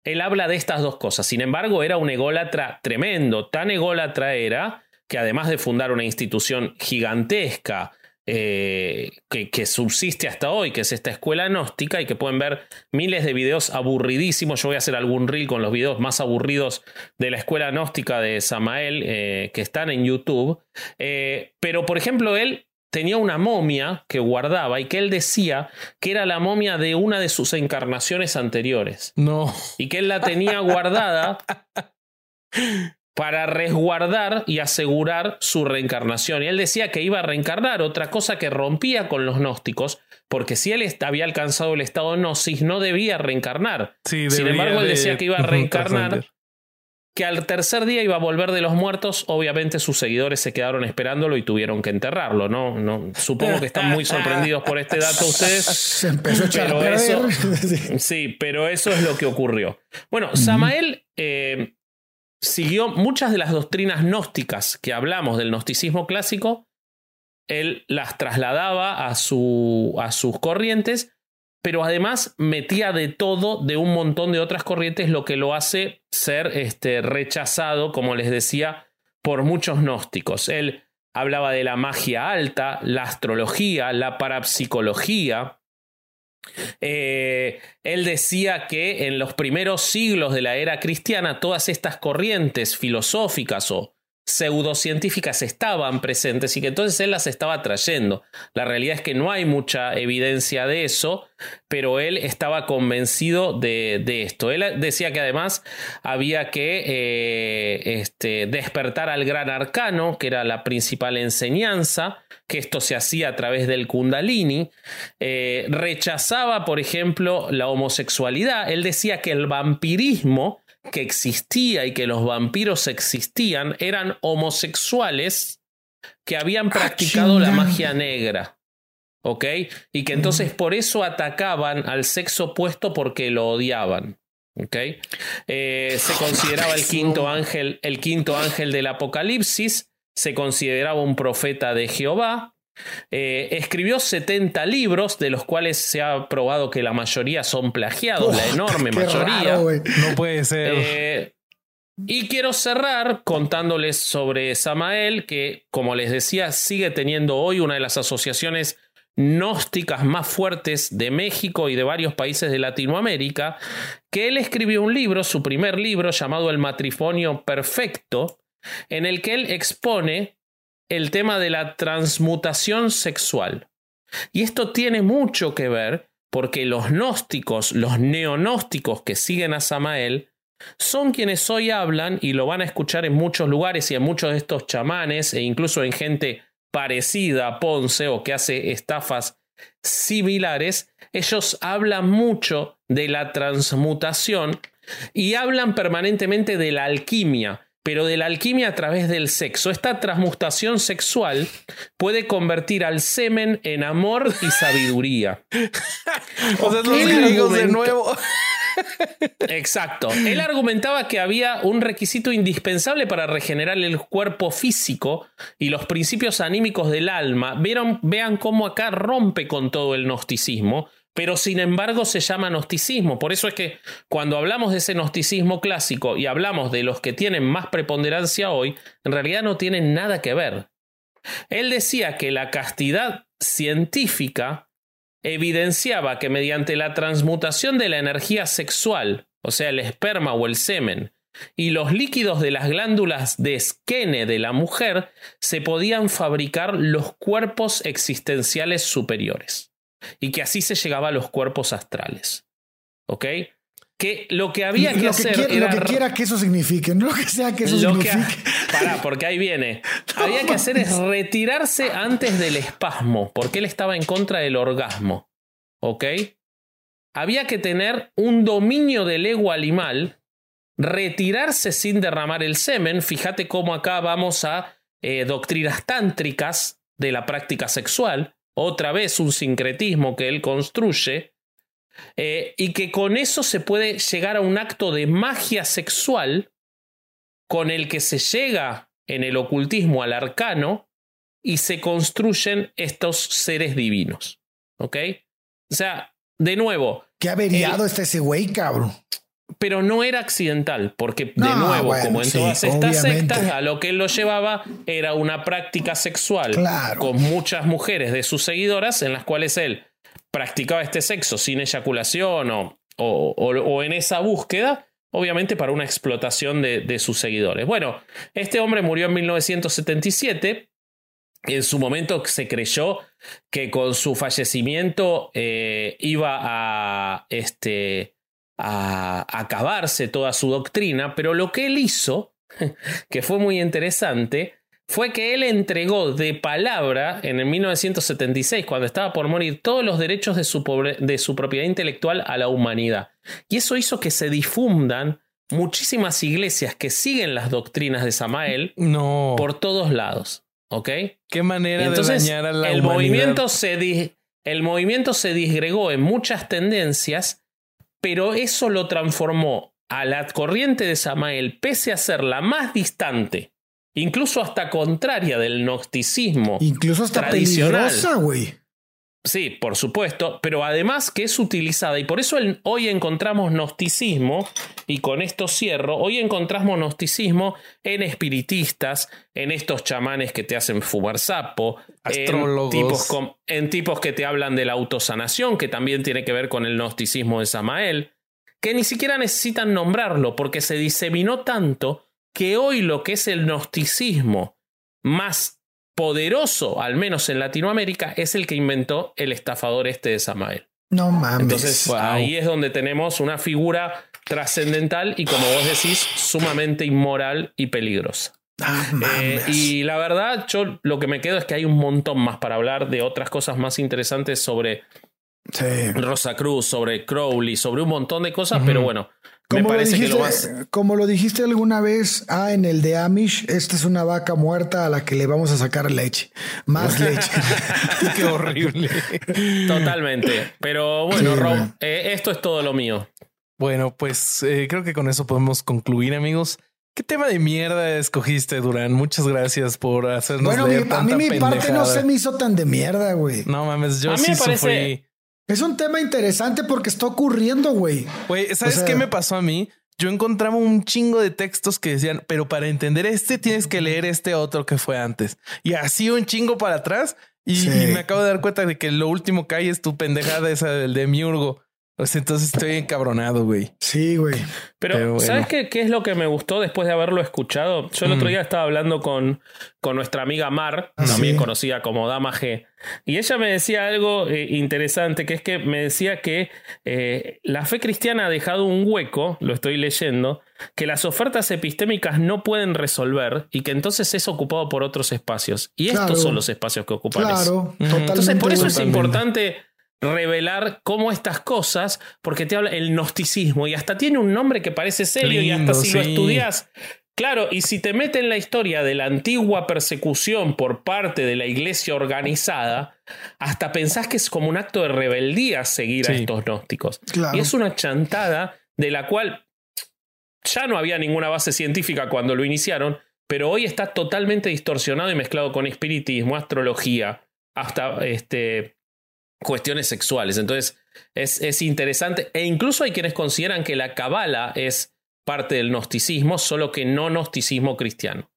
Él habla de estas dos cosas. Sin embargo, era un ególatra tremendo. Tan ególatra era que además de fundar una institución gigantesca, eh, que, subsiste hasta hoy, que es esta escuela gnóstica y que pueden ver miles de videos aburridísimos. Yo voy a hacer algún reel con los videos más aburridos de la escuela gnóstica de Samael eh, que están en YouTube. Eh, pero, por ejemplo, él tenía una momia que guardaba y que él decía que era la momia de una de sus encarnaciones anteriores. No. Y que él la tenía guardada para resguardar y asegurar su reencarnación. Y él decía que iba a reencarnar, otra cosa que rompía con los gnósticos, porque si él había alcanzado el estado gnosis, no debía reencarnar. Sin embargo, él decía que iba a reencarnar que al tercer día iba a volver de los muertos, obviamente sus seguidores se quedaron esperándolo y tuvieron que enterrarlo, ¿no? no supongo que están muy sorprendidos por este dato ustedes. Se empezó a pero eso, sí, pero eso es lo que ocurrió. Bueno, Samael eh, siguió muchas de las doctrinas gnósticas que hablamos del gnosticismo clásico, él las trasladaba a, su, a sus corrientes pero además metía de todo de un montón de otras corrientes, lo que lo hace ser este, rechazado, como les decía, por muchos gnósticos. Él hablaba de la magia alta, la astrología, la parapsicología. Eh, él decía que en los primeros siglos de la era cristiana todas estas corrientes filosóficas o pseudocientíficas estaban presentes y que entonces él las estaba trayendo. La realidad es que no hay mucha evidencia de eso, pero él estaba convencido de, esto. Él decía que además había que eh, este, despertar al gran arcano, que era la principal enseñanza, que esto se hacía a través del kundalini. Eh, rechazaba, por ejemplo, la homosexualidad. Él decía que el vampirismo que existía y que los vampiros existían eran homosexuales que habían Ah, practicado la magia negra. ¿Ok? Y que entonces por eso atacaban al sexo opuesto porque lo odiaban. ¿Ok? Eh, se consideraba el quinto ángel, el quinto ángel del Apocalipsis, se consideraba un profeta de Jehová. Eh, escribió 70 libros, de los cuales se ha probado que la mayoría son plagiados, la enorme mayoría. raro. No puede ser. Eh, y quiero cerrar contándoles sobre Samael, que, como les decía, sigue teniendo hoy una de las asociaciones gnósticas más fuertes de México y de varios países de Latinoamérica, que él escribió un libro, su primer libro, llamado El matrimonio perfecto, en el que él expone el tema de la transmutación sexual. Y esto tiene mucho que ver porque los gnósticos, los neonósticos que siguen a Samael, son quienes hoy hablan y lo van a escuchar en muchos lugares y en muchos de estos chamanes e incluso en gente parecida a Ponce o que hace estafas similares, ellos hablan mucho de la transmutación y hablan permanentemente de la alquimia, pero de la alquimia a través del sexo. Esta transmutación sexual puede convertir al semen en amor y sabiduría. o sea, los él griegos de nuevo. Exacto. Él argumentaba que había un requisito indispensable para regenerar el cuerpo físico y los principios anímicos del alma. Vieron, vean cómo acá rompe con todo el gnosticismo, pero sin embargo se llama gnosticismo. Por eso es que cuando hablamos de ese gnosticismo clásico y hablamos de los que tienen más preponderancia hoy, en realidad no tienen nada que ver. Él decía que la castidad científica evidenciaba que mediante la transmutación de la energía sexual, o sea, el esperma o el semen, y los líquidos de las glándulas de esquene de la mujer, se podían fabricar los cuerpos existenciales superiores. Y que así se llegaba a los cuerpos astrales. ¿Ok? Que lo que había que lo, hacer quiera, era lo que quiera que eso signifique, no lo que sea que eso lo que signifique. Pará, porque ahí viene. Había que hacer es retirarse antes del espasmo, porque él estaba en contra del orgasmo. ¿Ok? Había que tener un dominio del ego animal, retirarse sin derramar el semen. Fíjate cómo acá vamos a eh, doctrinas tántricas de la práctica sexual. Otra vez un sincretismo que él construye. eh, y que con eso se puede llegar a un acto de magia sexual con el que se llega en el ocultismo al arcano y se construyen estos seres divinos. ¿Ok? O sea, de nuevo, Qué averiado está ese güey, cabrón. Pero no era accidental, porque de No, nuevo, bueno, como en sí, todas estas obviamente. sectas, a lo que él lo llevaba era una práctica sexual Claro. con muchas mujeres de sus seguidoras en las cuales él practicaba este sexo sin eyaculación o, o- o- o en esa búsqueda, obviamente para una explotación de, de sus seguidores. Bueno, este hombre murió en 1977. En su momento se creyó que con su fallecimiento eh, iba a, este, a acabarse toda su doctrina, pero lo que él hizo que fue muy interesante, fue que él entregó de palabra en el 1976, cuando estaba por morir, todos los derechos de su, de su propiedad intelectual a la humanidad. Y eso hizo que se difundan muchísimas iglesias que siguen las doctrinas de Samael no. por todos lados. ¿Ok? Qué manera de dañar a la el humanidad. Movimiento se el movimiento se disgregó en muchas tendencias, pero eso lo transformó a la corriente de Samael, pese a ser la más distante, incluso hasta contraria del gnosticismo. Incluso hasta tradicional. peligrosa, güey. Sí, por supuesto, pero además que es utilizada y por eso el, hoy encontramos gnosticismo, y con esto cierro, hoy encontramos gnosticismo en espiritistas, en estos chamanes que te hacen fumar sapo, Astrólogos. En, tipos con, en tipos que te hablan de la autosanación, que también tiene que ver con el gnosticismo de Samael, que ni siquiera necesitan nombrarlo porque se diseminó tanto que hoy lo que es el gnosticismo más poderoso, al menos en Latinoamérica, es el que inventó el estafador este de Samael. No mames. Entonces Wow. ahí es donde tenemos una figura trascendental y como vos decís, sumamente inmoral y peligrosa. Ah, Eh, mames. y la verdad, yo lo que me quedo es que hay un montón más para hablar de otras cosas más interesantes sobre Sí. Rosa Cruz, sobre Crowley, sobre un montón de cosas, pero bueno, me Como lo, que dijiste, lo más... como lo dijiste alguna vez, ah, en el de Amish, esta es una vaca muerta a la que le vamos a sacar leche. Más leche. Qué horrible. Totalmente. Pero bueno, Sí, Rob, eh, esto es todo lo mío. Bueno, pues eh, creo que con eso podemos concluir, amigos. ¿Qué tema de mierda escogiste, Durán? Muchas gracias por hacernos bueno, leer mi- a mí tanta mi parte no pendejada. se me hizo tan de mierda, güey. No mames, yo A mí sí me parece- sufrí. Es un tema interesante porque está ocurriendo, güey. Güey, ¿sabes O sea- qué me pasó a mí? Yo encontraba un chingo de textos que decían, pero para entender este tienes que leer este otro que fue antes. Y así un chingo para atrás. Y, Sí. y me acabo de dar cuenta de que lo último que hay es tu pendejada esa del de Miurgo. O sea, entonces estoy encabronado, güey. Sí, güey. Pero, Pero bueno. ¿sabes qué, qué es lo que me gustó después de haberlo escuchado? Yo el otro Mm. día estaba hablando con, con nuestra amiga Mar, Ah, también sí. conocida como Dama G, y ella me decía algo eh, interesante, que es que me decía que eh, la fe cristiana ha dejado un hueco, lo estoy leyendo, que las ofertas epistémicas no pueden resolver y que entonces es ocupado por otros espacios. Y Claro. estos son los espacios que ocupan eso. Claro, totalmente. Entonces, por eso es importante revelar cómo estas cosas, porque te habla el gnosticismo y hasta tiene un nombre que parece serio y hasta si lo estudias. Claro, y si te mete en la historia de la antigua persecución por parte de la iglesia organizada, hasta pensás que es como un acto de rebeldía seguir a estos gnósticos. Claro. Y es una chantada de la cual ya no había ninguna base científica cuando lo iniciaron, pero hoy está totalmente distorsionado y mezclado con espiritismo, astrología, hasta este, cuestiones sexuales. Entonces es, es interesante. E incluso hay quienes consideran que la cabala es parte del gnosticismo, solo que no gnosticismo cristiano.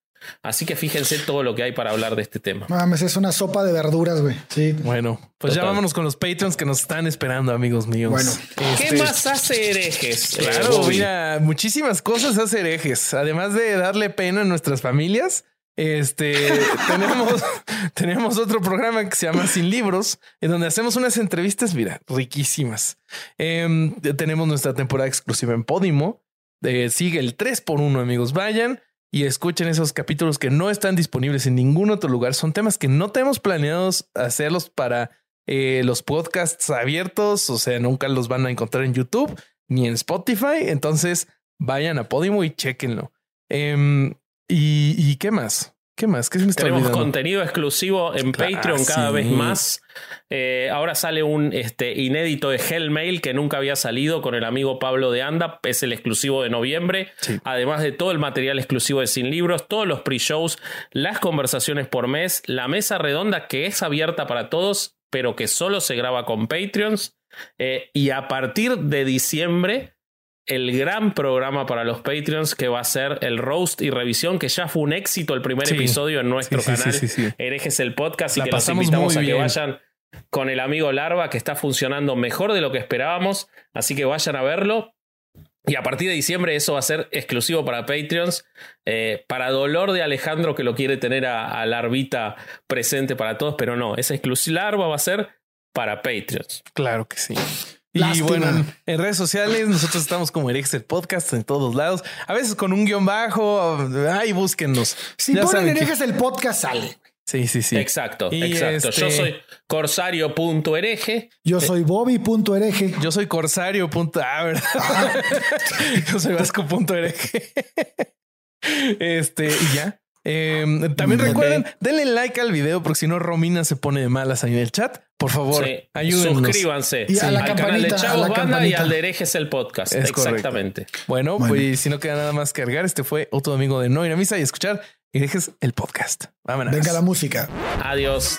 Así que fíjense todo lo que hay para hablar de este tema. Mames, es una sopa de verduras, güey. Sí. Bueno, pues ya vámonos con los Patreons que nos están esperando, amigos míos. Bueno. ¿Qué Este, más hace herejes? Claro, mira, muchísimas cosas hace herejes. Además de darle pena a nuestras familias, este tenemos, tenemos otro programa que se llama Sin Libros, en donde hacemos unas entrevistas, mira, riquísimas. Em, tenemos nuestra temporada exclusiva en Podimo. Eh, sigue el 3 por 1 amigos. Vayan y escuchen esos capítulos que no están disponibles en ningún otro lugar. Son temas que no tenemos planeados hacerlos para eh, los podcasts abiertos, o sea, nunca los van a encontrar en YouTube ni en Spotify. Entonces vayan a Podimo y chequenlo. Em, y, ¿Y qué más? ¿Qué más? ¿Qué se me está Tenemos olvidando? contenido exclusivo en Claro, Patreon cada sí. vez más. Eh, ahora sale un este, inédito de Hellmail que nunca había salido con el amigo Pablo de Anda. Es el exclusivo de noviembre. Sí. Además de todo el material exclusivo de Sin Libros, todos los pre-shows, las conversaciones por mes, la mesa redonda que es abierta para todos, pero que solo se graba con Patreons. Eh, y a partir de diciembre, el gran programa para los Patreons que va a ser el roast y revisión, que ya fue un éxito el primer Sí. episodio en nuestro Sí, canal. sí, sí, sí. Herejes el podcast y que los invitamos a que vayan con el amigo Larva, que está funcionando mejor de lo que esperábamos. Así que vayan a verlo. Y a partir de diciembre eso va a ser exclusivo para Patreons. eh, para dolor de Alejandro que lo quiere tener a, a Larvita presente para todos, pero no, exclusivo Larva va a ser para Patreons. Claro que sí. Y Lástima. bueno, en, redes sociales nosotros estamos como Herejes el Podcast en todos lados. A veces con un guion bajo. Ay, búsquennos. Si Ya ponen que- el podcast, sale. Sí, sí, sí. Exacto, Y exacto. Yo este- soy corsario.hereje. Yo soy Bobby.hereje. Yo soy corsario. Punto, ah, ¿verdad? Yo soy vasco. Punto hereje. Este, y ya. Eh, también recuerden, denle like al video porque si no Romina se pone de malas ahí en el chat. Por favor, Sí. ayúdennos. Suscríbanse Y a la al canal de campanita, a Chavos la Banda y al de Herejes el Podcast. Es correcto. Exactamente. Bueno, Bueno. pues si no queda nada más cargar, este fue otro amigo de No ir a misa y escuchar y dejes el podcast. Vámonos. Venga la música. Adiós.